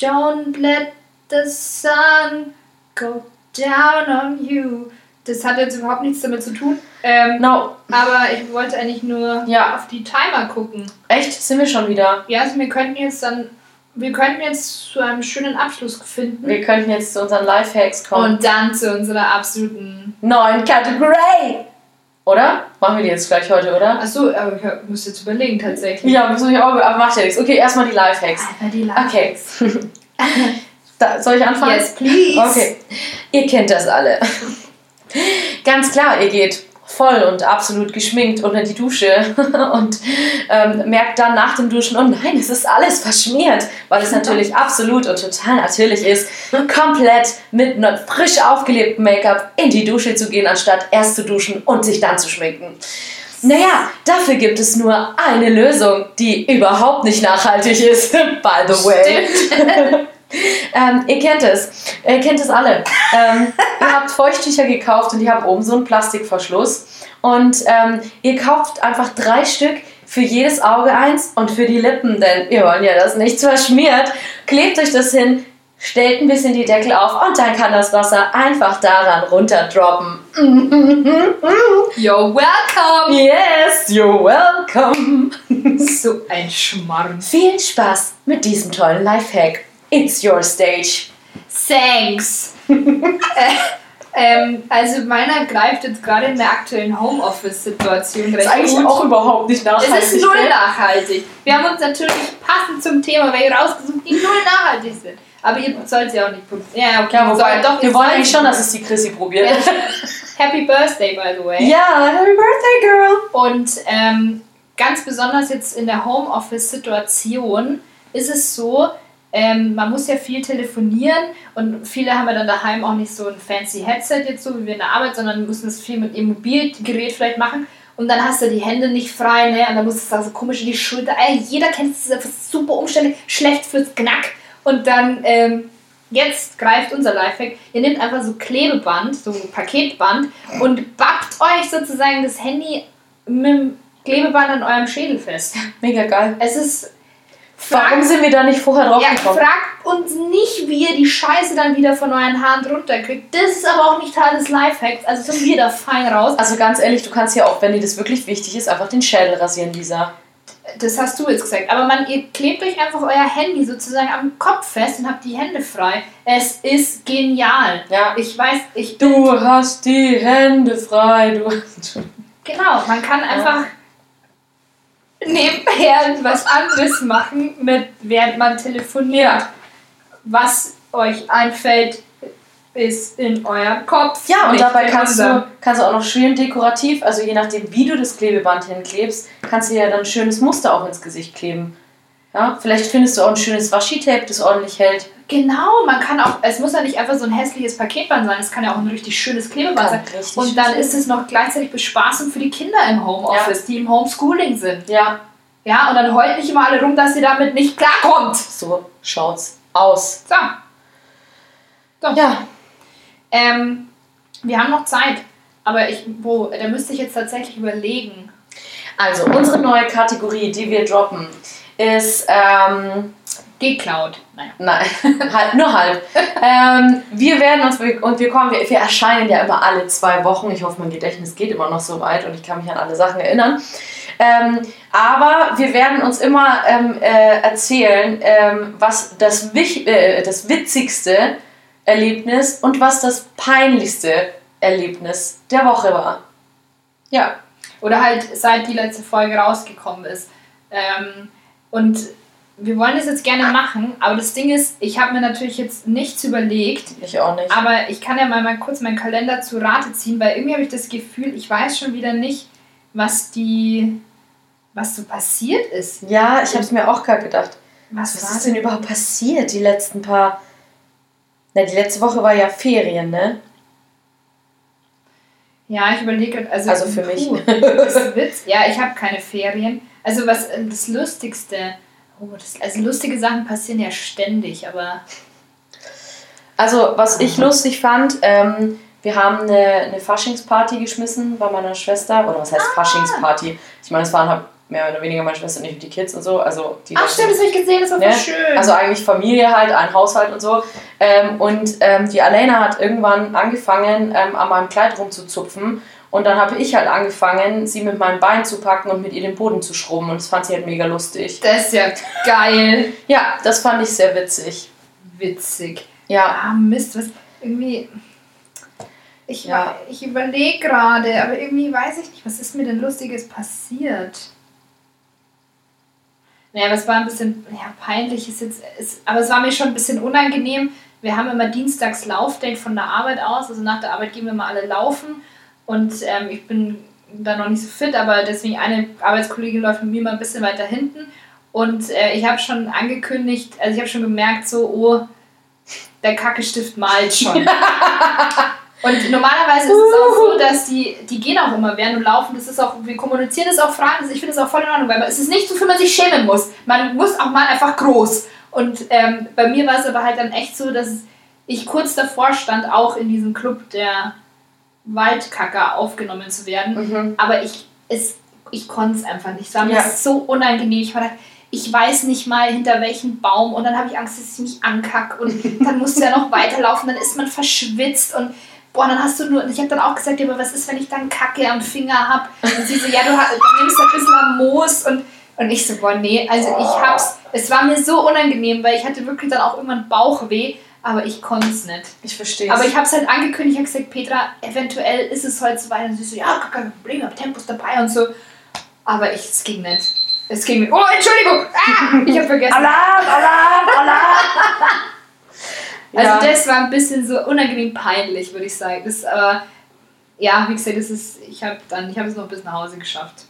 Don't let the sun go down on you. Das hat jetzt überhaupt nichts damit zu tun. Ähm,
no,
aber ich wollte eigentlich nur
Ja.
auf die Timer gucken.
echt, sind wir schon wieder.
Ja, also wir könnten jetzt dann, wir könnten jetzt zu einem schönen Abschluss finden.
Wir könnten jetzt zu unseren Lifehacks kommen.
und dann zu unserer absoluten.
Neuen Kategorie! Oder? Machen wir die jetzt gleich heute, oder?
Achso, aber ich muss jetzt überlegen tatsächlich.
Ja, muss ich auch, aber macht ja nichts. Okay, erstmal die Lifehacks.
Alter, die
Okay. Da, soll ich anfangen?
Yes, please.
Okay. Ihr kennt das alle. Ganz klar, ihr geht voll und absolut geschminkt unter die Dusche und ähm, merkt dann nach dem Duschen, oh nein, es ist alles verschmiert, weil es natürlich absolut und total natürlich ist, komplett mit einem frisch aufgelebtem Make-up in die Dusche zu gehen, anstatt erst zu duschen und sich dann zu schminken. Naja, dafür gibt es nur eine Lösung, die überhaupt nicht nachhaltig ist, by the way. Ähm, ihr kennt es. Ihr kennt es alle. Ähm, ihr habt Feuchttücher gekauft und die haben oben so einen Plastikverschluss. Und ähm, ihr kauft einfach drei Stück für jedes Auge eins und für die Lippen, denn wir wollen ja, dass nichts verschmiert. Klebt euch das hin, stellt ein bisschen die Deckel auf und dann kann das Wasser einfach daran runterdroppen.
You're welcome.
Yes, you're welcome.
So ein Schmarrn.
Viel Spaß mit diesem tollen Lifehack. It's your stage.
Thanks. äh, Ähm, also meiner greift jetzt gerade in der aktuellen Homeoffice-Situation recht
ist eigentlich
gut.
auch überhaupt nicht nachhaltig.
es ist null
gell?
nachhaltig. Wir haben uns natürlich passend zum Thema welche rausgesucht, die null nachhaltig sind. Aber ihr sollt sie auch nicht probieren. Ja, okay.
Ja, wobei,
doch,
wir wollen eigentlich schon, dass es die Chrissy probiert.
Ja. Happy Birthday, by the way.
Ja, Happy Birthday, Girl!
Und ähm, ganz besonders jetzt in der Homeoffice-Situation ist es so, ähm, man muss ja viel telefonieren und viele haben ja dann daheim auch nicht so ein fancy Headset jetzt so wie wir in der Arbeit, sondern müssen das viel mit ihrem Mobilgerät vielleicht machen. Und dann hast du die Hände nicht frei, ne? Und dann musst du da so komisch in die Schulter. Ey, jeder kennt einfach super umständlich, schlecht fürs Knack. Und dann, ähm, jetzt greift unser Lifehack. Ihr nehmt einfach so Klebeband, so Paketband und bappt euch sozusagen das Handy mit dem Klebeband an eurem Schädel fest.
Mega geil.
Es ist.
Warum sind wir da nicht vorher drauf
ja,
gekommen?
fragt uns nicht, wie ihr die Scheiße dann wieder von euren Haaren runterkriegt. Das ist aber auch nicht Teil des Lifehacks. Also sind wir da fein raus.
Also ganz ehrlich, du kannst ja auch, wenn dir das wirklich wichtig ist, einfach den Schädel rasieren, Lisa.
Das hast du jetzt gesagt. Aber man, ihr klebt euch einfach euer Handy sozusagen am Kopf fest und habt die Hände frei. Es ist genial.
Ja.
Ich weiß, ich
Du hast die Hände frei, du.
Genau, man kann einfach nebenher was anderes machen, mit, während man telefoniert. Was euch einfällt, ist in eurem Kopf.
Ja, und dabei kannst du, kannst du auch noch schön dekorativ, also je nachdem, wie du das Klebeband hinklebst, kannst du ja dann ein schönes Muster auch ins Gesicht kleben. Ja, vielleicht findest du auch ein schönes Washi-Tape, das ordentlich hält.
Genau, man kann auch, es muss ja nicht einfach so ein hässliches Paketband sein, es kann ja auch ein richtig schönes Klebeband sein. Und dann ist es noch gleichzeitig Bespaßung für die Kinder im Homeoffice, die im Homeschooling sind.
Ja,
Ja, und dann heult nicht immer alle rum, dass ihr damit nicht klarkommt.
so schaut's aus.
So,
Ja,
ähm, wir haben noch Zeit, aber ich, wo, da müsste ich jetzt tatsächlich überlegen.
also unsere neue Kategorie, die wir droppen, ist, ähm,
Geklaut. Naja.
Nein, halt, nur halb. ähm, wir werden uns, und wir kommen, wir, wir erscheinen ja immer alle zwei Wochen. Ich hoffe, mein Gedächtnis geht immer noch so weit und ich kann mich an alle Sachen erinnern. Ähm, aber wir werden uns immer ähm, äh, erzählen, ähm, was das, wich, äh, das witzigste Erlebnis und was das peinlichste Erlebnis der Woche war. Ja,
Oder halt seit die letzte Folge rausgekommen ist. Ähm, und wir wollen das jetzt gerne machen, aber das Ding ist, ich habe mir natürlich jetzt nichts überlegt,
ich auch nicht.
aber ich kann ja mal, mal kurz meinen Kalender zu Rate ziehen, weil irgendwie habe ich das Gefühl, ich weiß schon wieder nicht, was die, was so passiert ist.
Ja, ich habe es mir auch gerade gedacht.
Was,
Was ist denn überhaupt passiert die letzten paar. Na, die letzte Woche war ja Ferien, ne?
Ja, ich überlege gerade, also,
Also für mich.
puh, das ist Witz. Ja, ich habe keine Ferien. Also was das Lustigste, oh, das, also lustige Sachen passieren ja ständig, aber
Also, was ich lustig fand, ähm, wir haben eine, eine Faschingsparty geschmissen bei meiner Schwester. Oder was heißt
Ah.
Faschingsparty? Ich meine, es waren halt mehr oder weniger meine Schwester und ich und die Kids und so. Also, die
ach stimmt, das habe ich gesehen, das war
Ne?
schön.
Also eigentlich Familie halt, ein Haushalt und so. Ähm, und ähm, die Alena hat irgendwann angefangen, ähm, an meinem Kleid rumzuzupfen. Und dann habe ich halt angefangen, sie mit meinem Bein zu packen und mit ihr den Boden zu schrubben. Und das fand sie halt mega lustig.
das ist ja geil.
Ja, das fand ich sehr witzig.
Witzig.
Ja,
Ah, Mist, was irgendwie. Ich,
Ja.
ich überlege gerade, aber irgendwie weiß ich nicht, was ist mir denn Lustiges passiert? Naja, aber es war ein bisschen ja, peinlich, ist jetzt, ist, aber es war mir schon ein bisschen unangenehm. Wir haben immer dienstags Laufdate von der Arbeit aus, also nach der Arbeit gehen wir mal alle laufen und ähm, ich bin da noch nicht so fit, aber deswegen eine Arbeitskollegin läuft mit mir mal ein bisschen weiter hinten und äh, ich habe schon angekündigt, also ich habe schon gemerkt, so, oh, der Kackestift malt schon. Und normalerweise ist es auch so, dass die, die gehen auch immer während und laufen. Das ist auch, wir kommunizieren das auch, fragen. Ich finde das auch voll in Ordnung, weil es ist nicht so, für man sich schämen muss. Man muss auch mal einfach groß. Und ähm, bei mir war es aber halt dann echt so, dass ich kurz davor stand, auch in diesem Club der Waldkacker aufgenommen zu werden.
mhm.
Aber ich, es, ich konnte es einfach nicht. Es war mir
Ja.
so unangenehm. Ich war da, ich weiß nicht mal hinter welchem Baum und dann habe ich Angst, dass ich mich ankacke und dann musst du ja noch weiterlaufen, dann ist man verschwitzt und boah, dann hast du nur, und ich habe dann auch gesagt, ja, aber was ist, wenn ich dann Kacke am Finger habe? Und sie so, ja, du nimmst ein bisschen am Moos und, und ich so, boah, nee, also ich hab's, es war mir so unangenehm, weil ich hatte wirklich dann auch irgendwann Bauchweh, aber ich konnte es nicht.
Ich verstehe
Aber ich habe es halt angekündigt, ich habe gesagt, Petra, eventuell ist es heute soweit. Und sie so, ja, kein Problem, ich habe Tempos dabei und so. Aber ich, es ging nicht. Es ging nicht. Oh, Entschuldigung! Ah, ich habe vergessen.
Alarm, Alarm, Alarm!
Also
Ja.
das war ein bisschen so unangenehm peinlich, würde ich sagen. Das, aber ja, wie gesagt, das ist, ich habe dann, ich habe es noch bis nach Hause geschafft.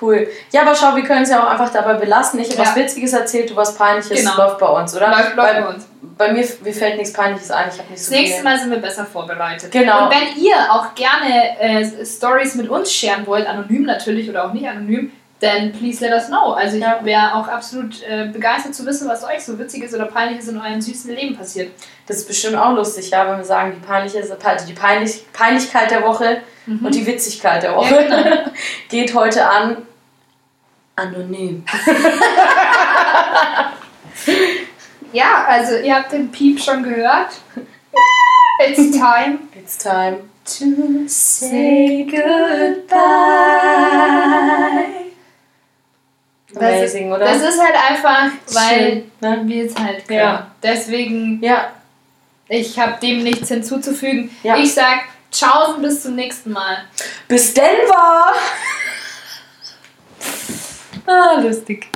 Cool. Ja, aber schau, wir können es ja auch einfach dabei belassen. Ich habe
Ja.
was Witziges erzählt, du was Peinliches.
Genau.
Läuft bei uns, oder?
Läuft- läuft
bei,
bei uns.
Bei mir, mir fällt nichts Peinliches ein. Ich habe nicht so
Das nächste. Mal sind wir besser vorbereitet.
Genau.
Und wenn ihr auch gerne äh, Stories mit uns scheren wollt, anonym natürlich oder auch nicht anonym, dann please let us know. Also ich
Ja.
wäre auch absolut äh, begeistert zu wissen, was euch so witziges oder peinliches in eurem süßen Leben passiert.
Das ist bestimmt auch lustig, ja, wenn wir sagen, die, peinliche, also die Peinlich, Peinlichkeit der Woche und die Witzigkeit der Woche
Mhm. Ja, genau.
geht heute an anonym.
Ja, also ihr habt den Piep schon gehört. It's time
It's time.
to
Say goodbye. Amazing, oder?
Das ist halt einfach, weil
ne?
wir es halt können.
Ja.
Deswegen,
Ja,
ich habe dem nichts hinzuzufügen.
Ja.
Ich sag, tschaußen bis zum nächsten Mal.
bis Denver! ah, lustig.